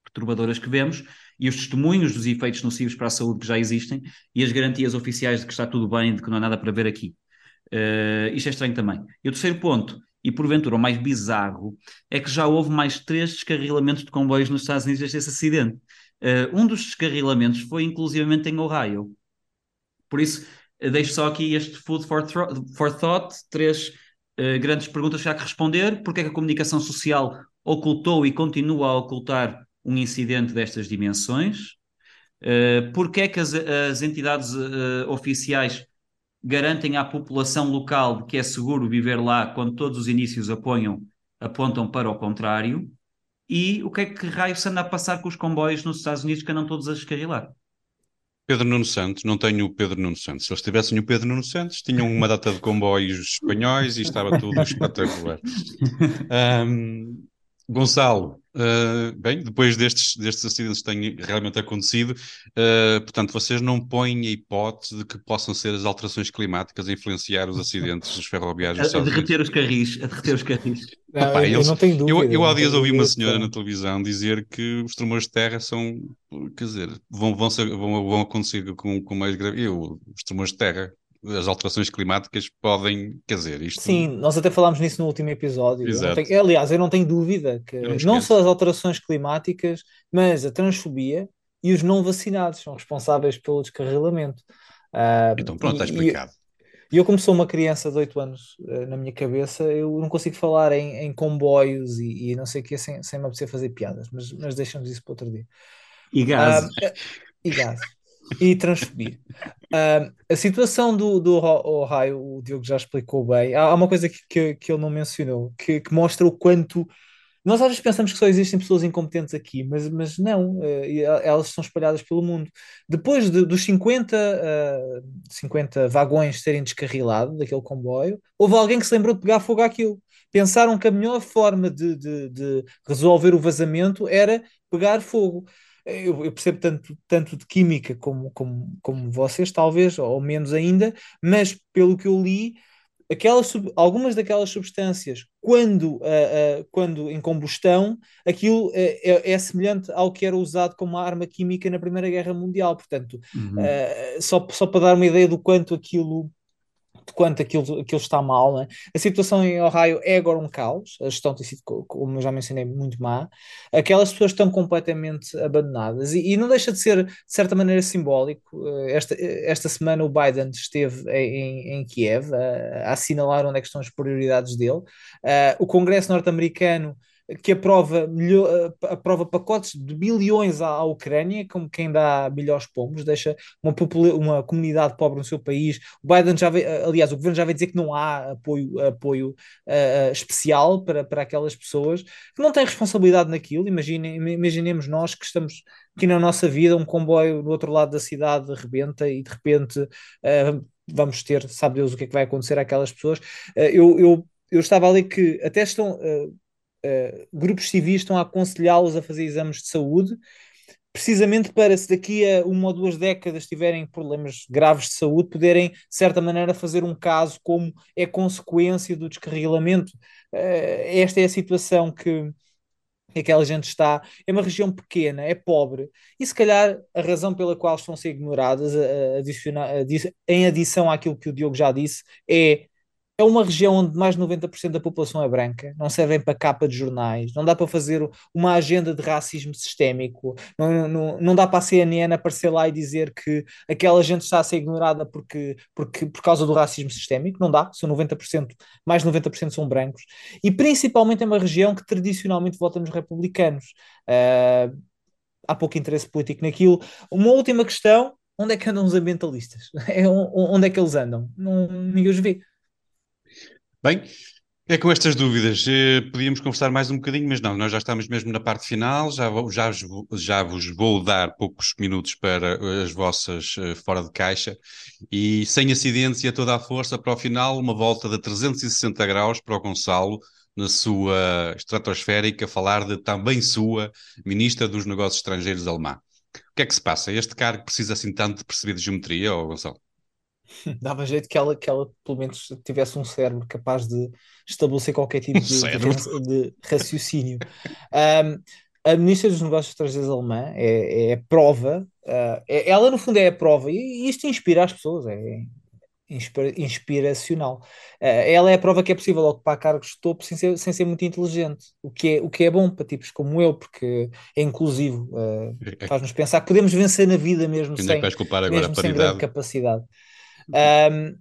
perturbadoras que vemos, e os testemunhos dos efeitos nocivos para a saúde que já existem e as garantias oficiais de que está tudo bem, de que não há nada para ver aqui. Uh, isto é estranho também. E o terceiro ponto, e porventura o mais bizarro, é que já houve mais três descarrilamentos de comboios nos Estados Unidos desde esse acidente. Uh, um dos descarrilamentos foi inclusivamente em Ohio. Por isso, deixo só aqui este food for, for thought, três uh, grandes perguntas já que responder. Porque é que a comunicação social ocultou e continua a ocultar um incidente destas dimensões? Uh, Porque é que as, as entidades uh, oficiais garantem à população local que é seguro viver lá quando todos os inícios apontam para o contrário? E o que é que raio se anda a passar com os comboios nos Estados Unidos que andam todos a descarrilar? Pedro Nuno Santos, não tenho o Pedro Nuno Santos. Se eles tivessem o Pedro Nuno Santos, tinham uma data de comboios espanhóis e estava tudo espetacular. Um, Gonçalo, uh, bem, depois destes, destes acidentes que têm realmente acontecido, uh, portanto, vocês não põem a hipótese de que possam ser as alterações climáticas a influenciar os acidentes dos ferroviários a, a derreter os carris, a derreter os carris. Não, Opa, eu, eles, não tenho dúvida. Eu, eu há dias ouvi uma senhora na televisão dizer que os tremores de terra são, quer dizer, vão, vão, ser, vão, vão acontecer com, com mais grave. Eu, os tremores de terra as alterações climáticas podem, quer dizer, isto... Sim, nós até falámos nisso no último episódio. Eu tenho, aliás, eu não tenho dúvida que não, não só as alterações climáticas, mas a transfobia e os não vacinados são responsáveis pelo descarrilamento. Uh, então pronto, está explicado. E eu, como sou uma criança de 8 anos uh, na minha cabeça, eu não consigo falar em, em comboios e, e, não sei o que sem, sem me apetecer fazer piadas, mas, mas deixamos isso para outro dia. E gases. Uh, e gases e transfobia. Uh, a situação do, do Ohio, o Diogo já explicou bem. Há, há uma coisa que, que, que, ele não mencionou, que, que, mostra o quanto. Nós às vezes pensamos que só existem pessoas incompetentes aqui, mas, mas não, uh, elas são espalhadas pelo mundo. Depois de, dos 50, uh, 50 vagões serem descarrilados daquele comboio, houve alguém que se lembrou de pegar fogo àquilo. Pensaram que a melhor forma de, de, de resolver o vazamento era pegar fogo eu, eu, percebo tanto, tanto de química como, como, como vocês, talvez, ou menos ainda, mas pelo que eu li, aquelas, algumas daquelas substâncias, quando, uh, uh, quando em combustão, aquilo é, é, semelhante ao que era usado como arma química na Primeira Guerra Mundial. Portanto, uhum. uh, só, só para dar uma ideia do quanto aquilo quanto aquilo, aquilo está mal. Né? A situação em Ohio é agora um caos, a gestão tem sido, como já mencionei, muito má. Aquelas pessoas estão completamente abandonadas e, e não deixa de ser, de certa maneira, simbólico. Eh, esta, esta semana o Biden esteve em, em Kiev a, a assinalar onde é estão as prioridades dele. Uh, o Congresso norte-americano que aprova, melhor, eh, aprova pacotes de bilhões à, à, Ucrânia, como quem dá melhores pomos, deixa uma, uma comunidade pobre no seu país. O Biden já veio, eh, aliás, o governo já veio dizer que não há apoio, apoio uh, especial para, para aquelas pessoas que não têm responsabilidade naquilo. Imagine, imaginemos nós que estamos aqui na nossa vida, um comboio do outro lado da cidade rebenta e de repente uh, vamos ter, sabe Deus o que é que vai acontecer àquelas pessoas. Uh, eu, eu, eu estava ali que até estão uh, grupos civis estão a aconselhá-los a fazer exames de saúde, precisamente para, se daqui a uma ou duas décadas tiverem problemas graves de saúde, poderem, de certa maneira, fazer um caso como é consequência do descarrilamento. Uh, esta é a situação que aquela gente está, é uma região pequena, é pobre, e se calhar a razão pela qual estão a ser ignoradas, em adição àquilo que o Diogo já disse, é é uma região onde mais de 90% da população é branca, não servem para capa de jornais, não dá para fazer uma agenda de racismo sistémico, não, não, não dá para a CNN aparecer lá e dizer que aquela gente está a ser ignorada porque, porque, por causa do racismo sistémico, não dá, são 90%, mais de 90% são brancos, e principalmente é uma região que tradicionalmente vota nos republicanos. Uh, há pouco interesse político naquilo. Uma última questão, onde é que andam os ambientalistas? É, onde é que eles andam? Não, ninguém os vê. Bem, é com estas dúvidas. Eh, podíamos conversar mais um bocadinho, mas não, nós já estamos mesmo na parte final. Já, já, já vos vou dar poucos minutos para as vossas uh, fora de caixa e sem acidentes e a toda a força para o final, uma volta de 360 graus para o Gonçalo na sua estratosférica, falar de também sua Ministra dos Negócios Estrangeiros alemã. O que é que se passa? Este cargo precisa assim tanto de perceber de geometria, ou Gonçalo? Dava jeito que ela, que ela pelo menos tivesse um cérebro capaz de estabelecer qualquer tipo de, de, de raciocínio. Um, a Ministra dos Negócios Estrangeiros alemã é, é prova, uh, é, ela no fundo é a prova, e isto inspira as pessoas, é inspira, inspiracional. Uh, ela é a prova que é possível ocupar cargos de topo sem ser, sem ser muito inteligente, o que, é, o que é bom para tipos como eu, porque é inclusivo, uh, faz-nos pensar que podemos vencer na vida mesmo, sem, mesmo sem grande capacidade. Um,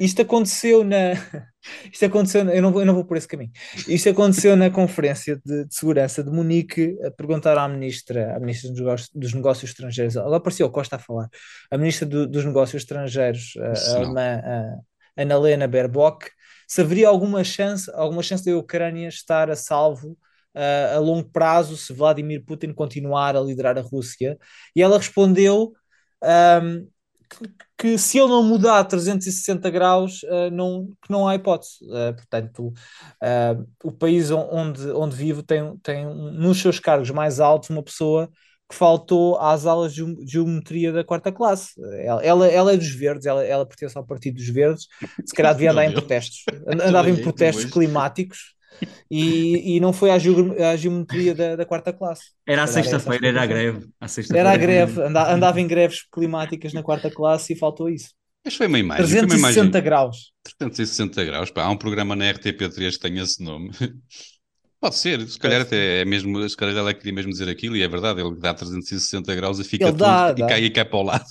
isto aconteceu na. Isto aconteceu. Eu não, vou, eu não vou por esse caminho. Isto aconteceu na Conferência de, de Segurança de Munique. A perguntar à Ministra, a Ministra dos Negócios, dos Negócios Estrangeiros, agora apareceu Costa a falar, a Ministra do, dos Negócios Estrangeiros, a, a a Annalena Baerbock, se haveria alguma chance, alguma chance da Ucrânia estar a salvo uh, a longo prazo se Vladimir Putin continuar a liderar a Rússia. E ela respondeu um, que, que, se ele não mudar 360 graus, uh, não, que não há hipótese. Uh, portanto, o país onde, onde vivo tem, tem nos seus cargos mais altos uma pessoa que faltou às aulas de geometria da quarta classe. Ela, ela, ela é dos verdes, ela, ela pertence ao Partido dos Verdes, se calhar devia andar em protestos. Andava em protestos climáticos e, e não foi à, à geometria da, da, quarta classe. Era à sexta-feira, era a greve. era a greve, andava, andava em greves climáticas na quarta classe e faltou isso. Mas foi uma imagem. 360 uma imagem. graus. 360 graus. Pá, há um programa na RTP3 que tem esse nome. Pode ser, se calhar até é mesmo, se calhar ela queria mesmo dizer aquilo e é verdade, ele dá 360 graus e fica tudo dá, e, dá. Cai, e cai para o lado.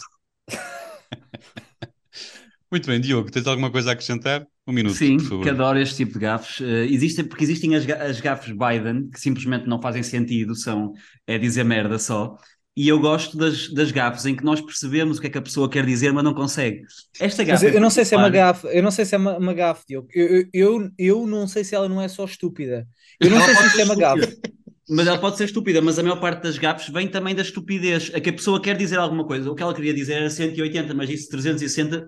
Muito bem, Diogo, tens alguma coisa a acrescentar? Um minuto, Sim, que adoro este tipo de gafes. Uh, existem, porque existem as, as gafes Biden, que simplesmente não fazem sentido, são é dizer merda só. E eu gosto das, das gafes em que nós percebemos o que é que a pessoa quer dizer, mas não consegue. Esta gafe. eu, não sei se é uma gafe, eu não sei se é uma, uma gafe, Diogo. Eu, eu, eu não sei se ela não é só estúpida. Eu não sei se isto é uma gafe. Mas ela pode ser estúpida, mas a maior parte das gafes vem também da estupidez. A que a pessoa quer dizer alguma coisa. O que ela queria dizer era 180, mas disse 360 uh,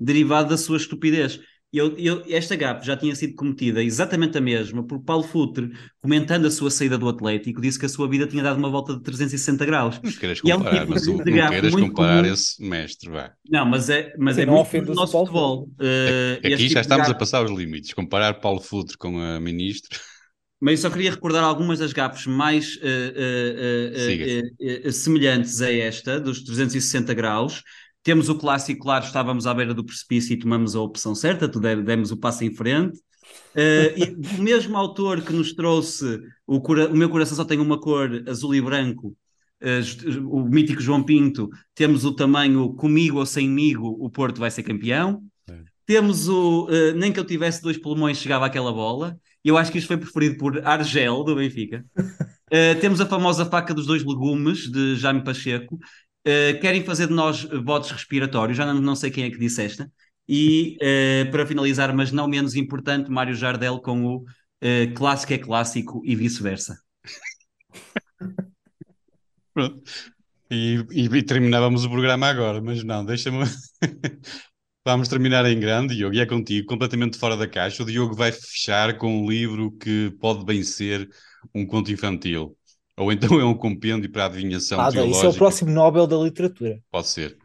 derivado da sua estupidez. Eu, eu, esta gafe já tinha sido cometida exatamente a mesma por Paulo Futre, comentando a sua saída do Atlético, disse que a sua vida tinha dado uma volta de 360 graus. Não queiras é comparar, é um tipo mas não queiras comparar comum. esse mestre, vá. Não, mas é, mas é muito do nosso futebol. Uh, aqui já tipo estamos a passar os limites. Comparar Paulo Futre com a ministra... Mas eu só queria recordar algumas das gafes mais uh, uh, uh, semelhantes a esta, dos 360 graus. Temos o clássico, claro, estávamos à beira do precipício e tomamos a opção certa, demos o passo em frente. e o mesmo autor que nos trouxe o, cura, o meu coração só tem uma cor, azul e branco, o mítico João Pinto, temos o tamanho comigo ou semigo, o Porto vai ser campeão. É. Temos o nem que eu tivesse dois pulmões chegava aquela bola. Eu acho que isto foi preferido por Argel, do Benfica. Uh, temos a famosa faca dos dois legumes, de Jaime Pacheco. Uh, querem fazer de nós botes respiratórios, já não, não sei quem é que disse esta. E uh, para finalizar, mas não menos importante, Mário Jardel com o clássico é clássico e vice-versa. Pronto. E, e, e, terminávamos o programa agora, mas não, deixa-me Vamos terminar em grande, Diogo, e é contigo, completamente fora da caixa. O Diogo vai fechar com um livro que pode bem ser um conto infantil. Ou então é um compêndio para a adivinhação ah, teológica. Isso é o próximo Nobel da literatura. Pode ser.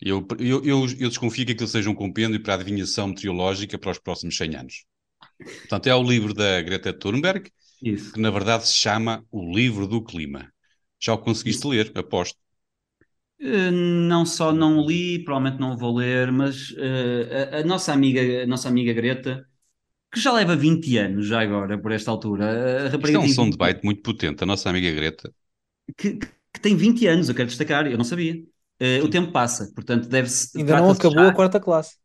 Eu, eu, eu, eu desconfio que aquilo seja um compêndio para a adivinhação meteorológica para os próximos 100 anos. Portanto, é o livro da Greta Thunberg, Isso. que na verdade se chama O Livro do Clima. Já o conseguiste Isso. ler, aposto. Eh, não só não li, provavelmente não vou ler, mas uh, a, a, nossa amiga, a nossa amiga Greta, que já leva 20 anos já agora, por esta altura. A Isto é um som de byte muito potente, a nossa amiga Greta. Que, que, tem 20 anos, eu quero destacar, eu não sabia. Uh, o tempo passa, portanto deve-se... Ainda não acabou já... a quarta classe.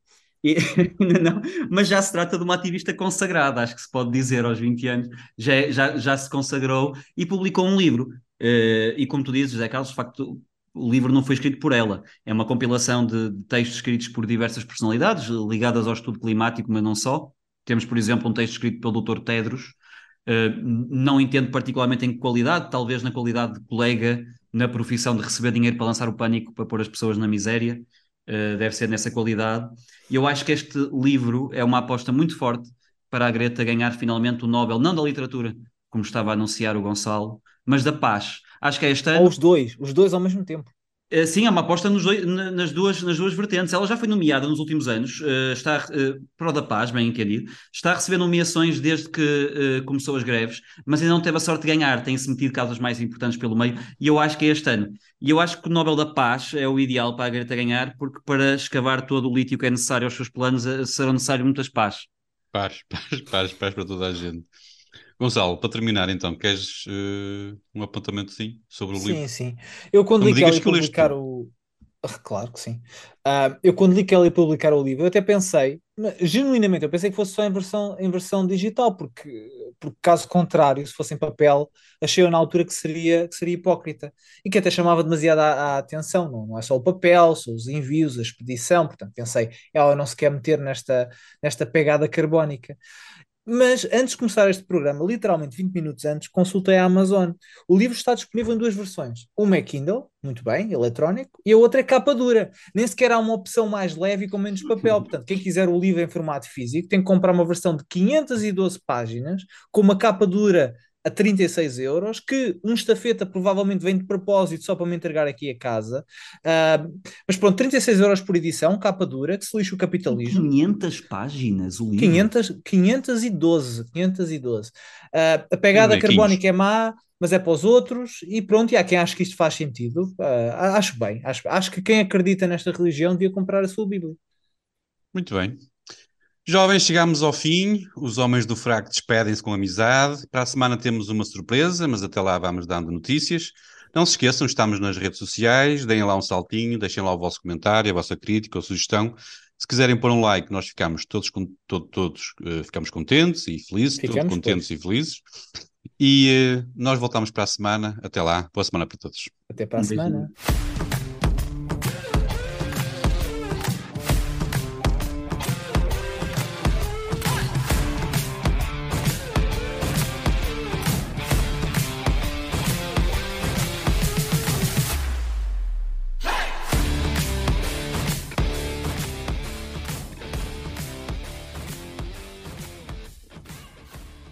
E, não, mas já se trata de uma ativista consagrada, acho que se pode dizer aos 20 anos, já, já, já se consagrou e publicou um livro. Uh, e como tu dizes, José Carlos, de facto, o livro não foi escrito por ela, é uma compilação de, de textos escritos por diversas personalidades ligadas ao estudo climático, mas não só. Temos, por exemplo, um texto escrito pelo Dr. Tedros, uh, não entendo particularmente em qualidade, talvez na qualidade de colega na profissão de receber dinheiro para lançar o pânico, para pôr as pessoas na miséria, uh, deve ser nessa qualidade. E eu acho que este livro é uma aposta muito forte para a Greta ganhar finalmente o Nobel, não da literatura, como estava a anunciar o Gonçalo, mas da paz. Acho que é. Ou os dois, os dois ao mesmo tempo. Uh, sim, é uma aposta dois, nas, duas, nas duas vertentes. Ela já foi nomeada nos últimos anos, uh, está uh, Pro da Paz, bem entendido, está a receber nomeações desde que começou as greves, mas ainda não teve a sorte de ganhar, tem-se metido causas mais importantes pelo meio, e eu acho que é este ano. E eu acho que o Nobel da Paz é o ideal para a Greta ganhar, porque para escavar todo o lítio que é necessário aos seus planos serão necessários muitas paz. Paz, paz, paz, paz para toda a gente. Gonçalo, para terminar então, queres uh, um apontamento sim sobre o sim, livro? Sim, sim. Eu quando li que ela ia publicar o. Ah, claro que sim. Uh, eu quando li que ela ia publicar o livro, eu até pensei, genuinamente, eu pensei que fosse só em versão, em versão digital, porque, porque caso contrário, se fosse em papel, achei eu na altura que seria, que seria hipócrita e que até chamava demasiado a, a atenção. Não, não é só o papel, são os envios, a expedição. Portanto, pensei, ela não se quer meter nesta, nesta pegada carbónica. Mas antes de começar este programa, literalmente 20 minutos antes, consultei a Amazon. O livro está disponível em duas versões. Uma é Kindle, muito bem, eletrónico, e a outra é capa dura. Nem sequer há uma opção mais leve e com menos papel. Portanto, quem quiser o livro em formato físico tem que comprar uma versão de 512 páginas, com uma capa dura a 36 euros, que um estafeta provavelmente vem de propósito só para me entregar aqui a casa. Uh, mas pronto, 36 euros por edição, capa dura, que se lixa o capitalismo. 500 páginas o livro? 500, 512, 512. Uh, a pegada carbónica é má, mas é para os outros, e pronto, e há quem acha que isto faz sentido. Uh, acho bem, acho, acho que quem acredita nesta religião devia comprar a sua Bíblia. Muito bem. Jovens, chegamos ao fim. Os homens do fraco despedem-se com amizade. Para a semana temos uma surpresa, mas até lá vamos dando notícias. Não se esqueçam, estamos nas redes sociais. Deem lá um saltinho, deixem lá o vosso comentário, a vossa crítica ou sugestão. Se quiserem pôr um like, nós ficamos todos, todos, todos uh, ficamos contentes e felizes, ficamos todos contentes todos. e felizes. E uh, nós voltamos para a semana. Até lá. Boa semana para todos. Até para a um semana. Beijo.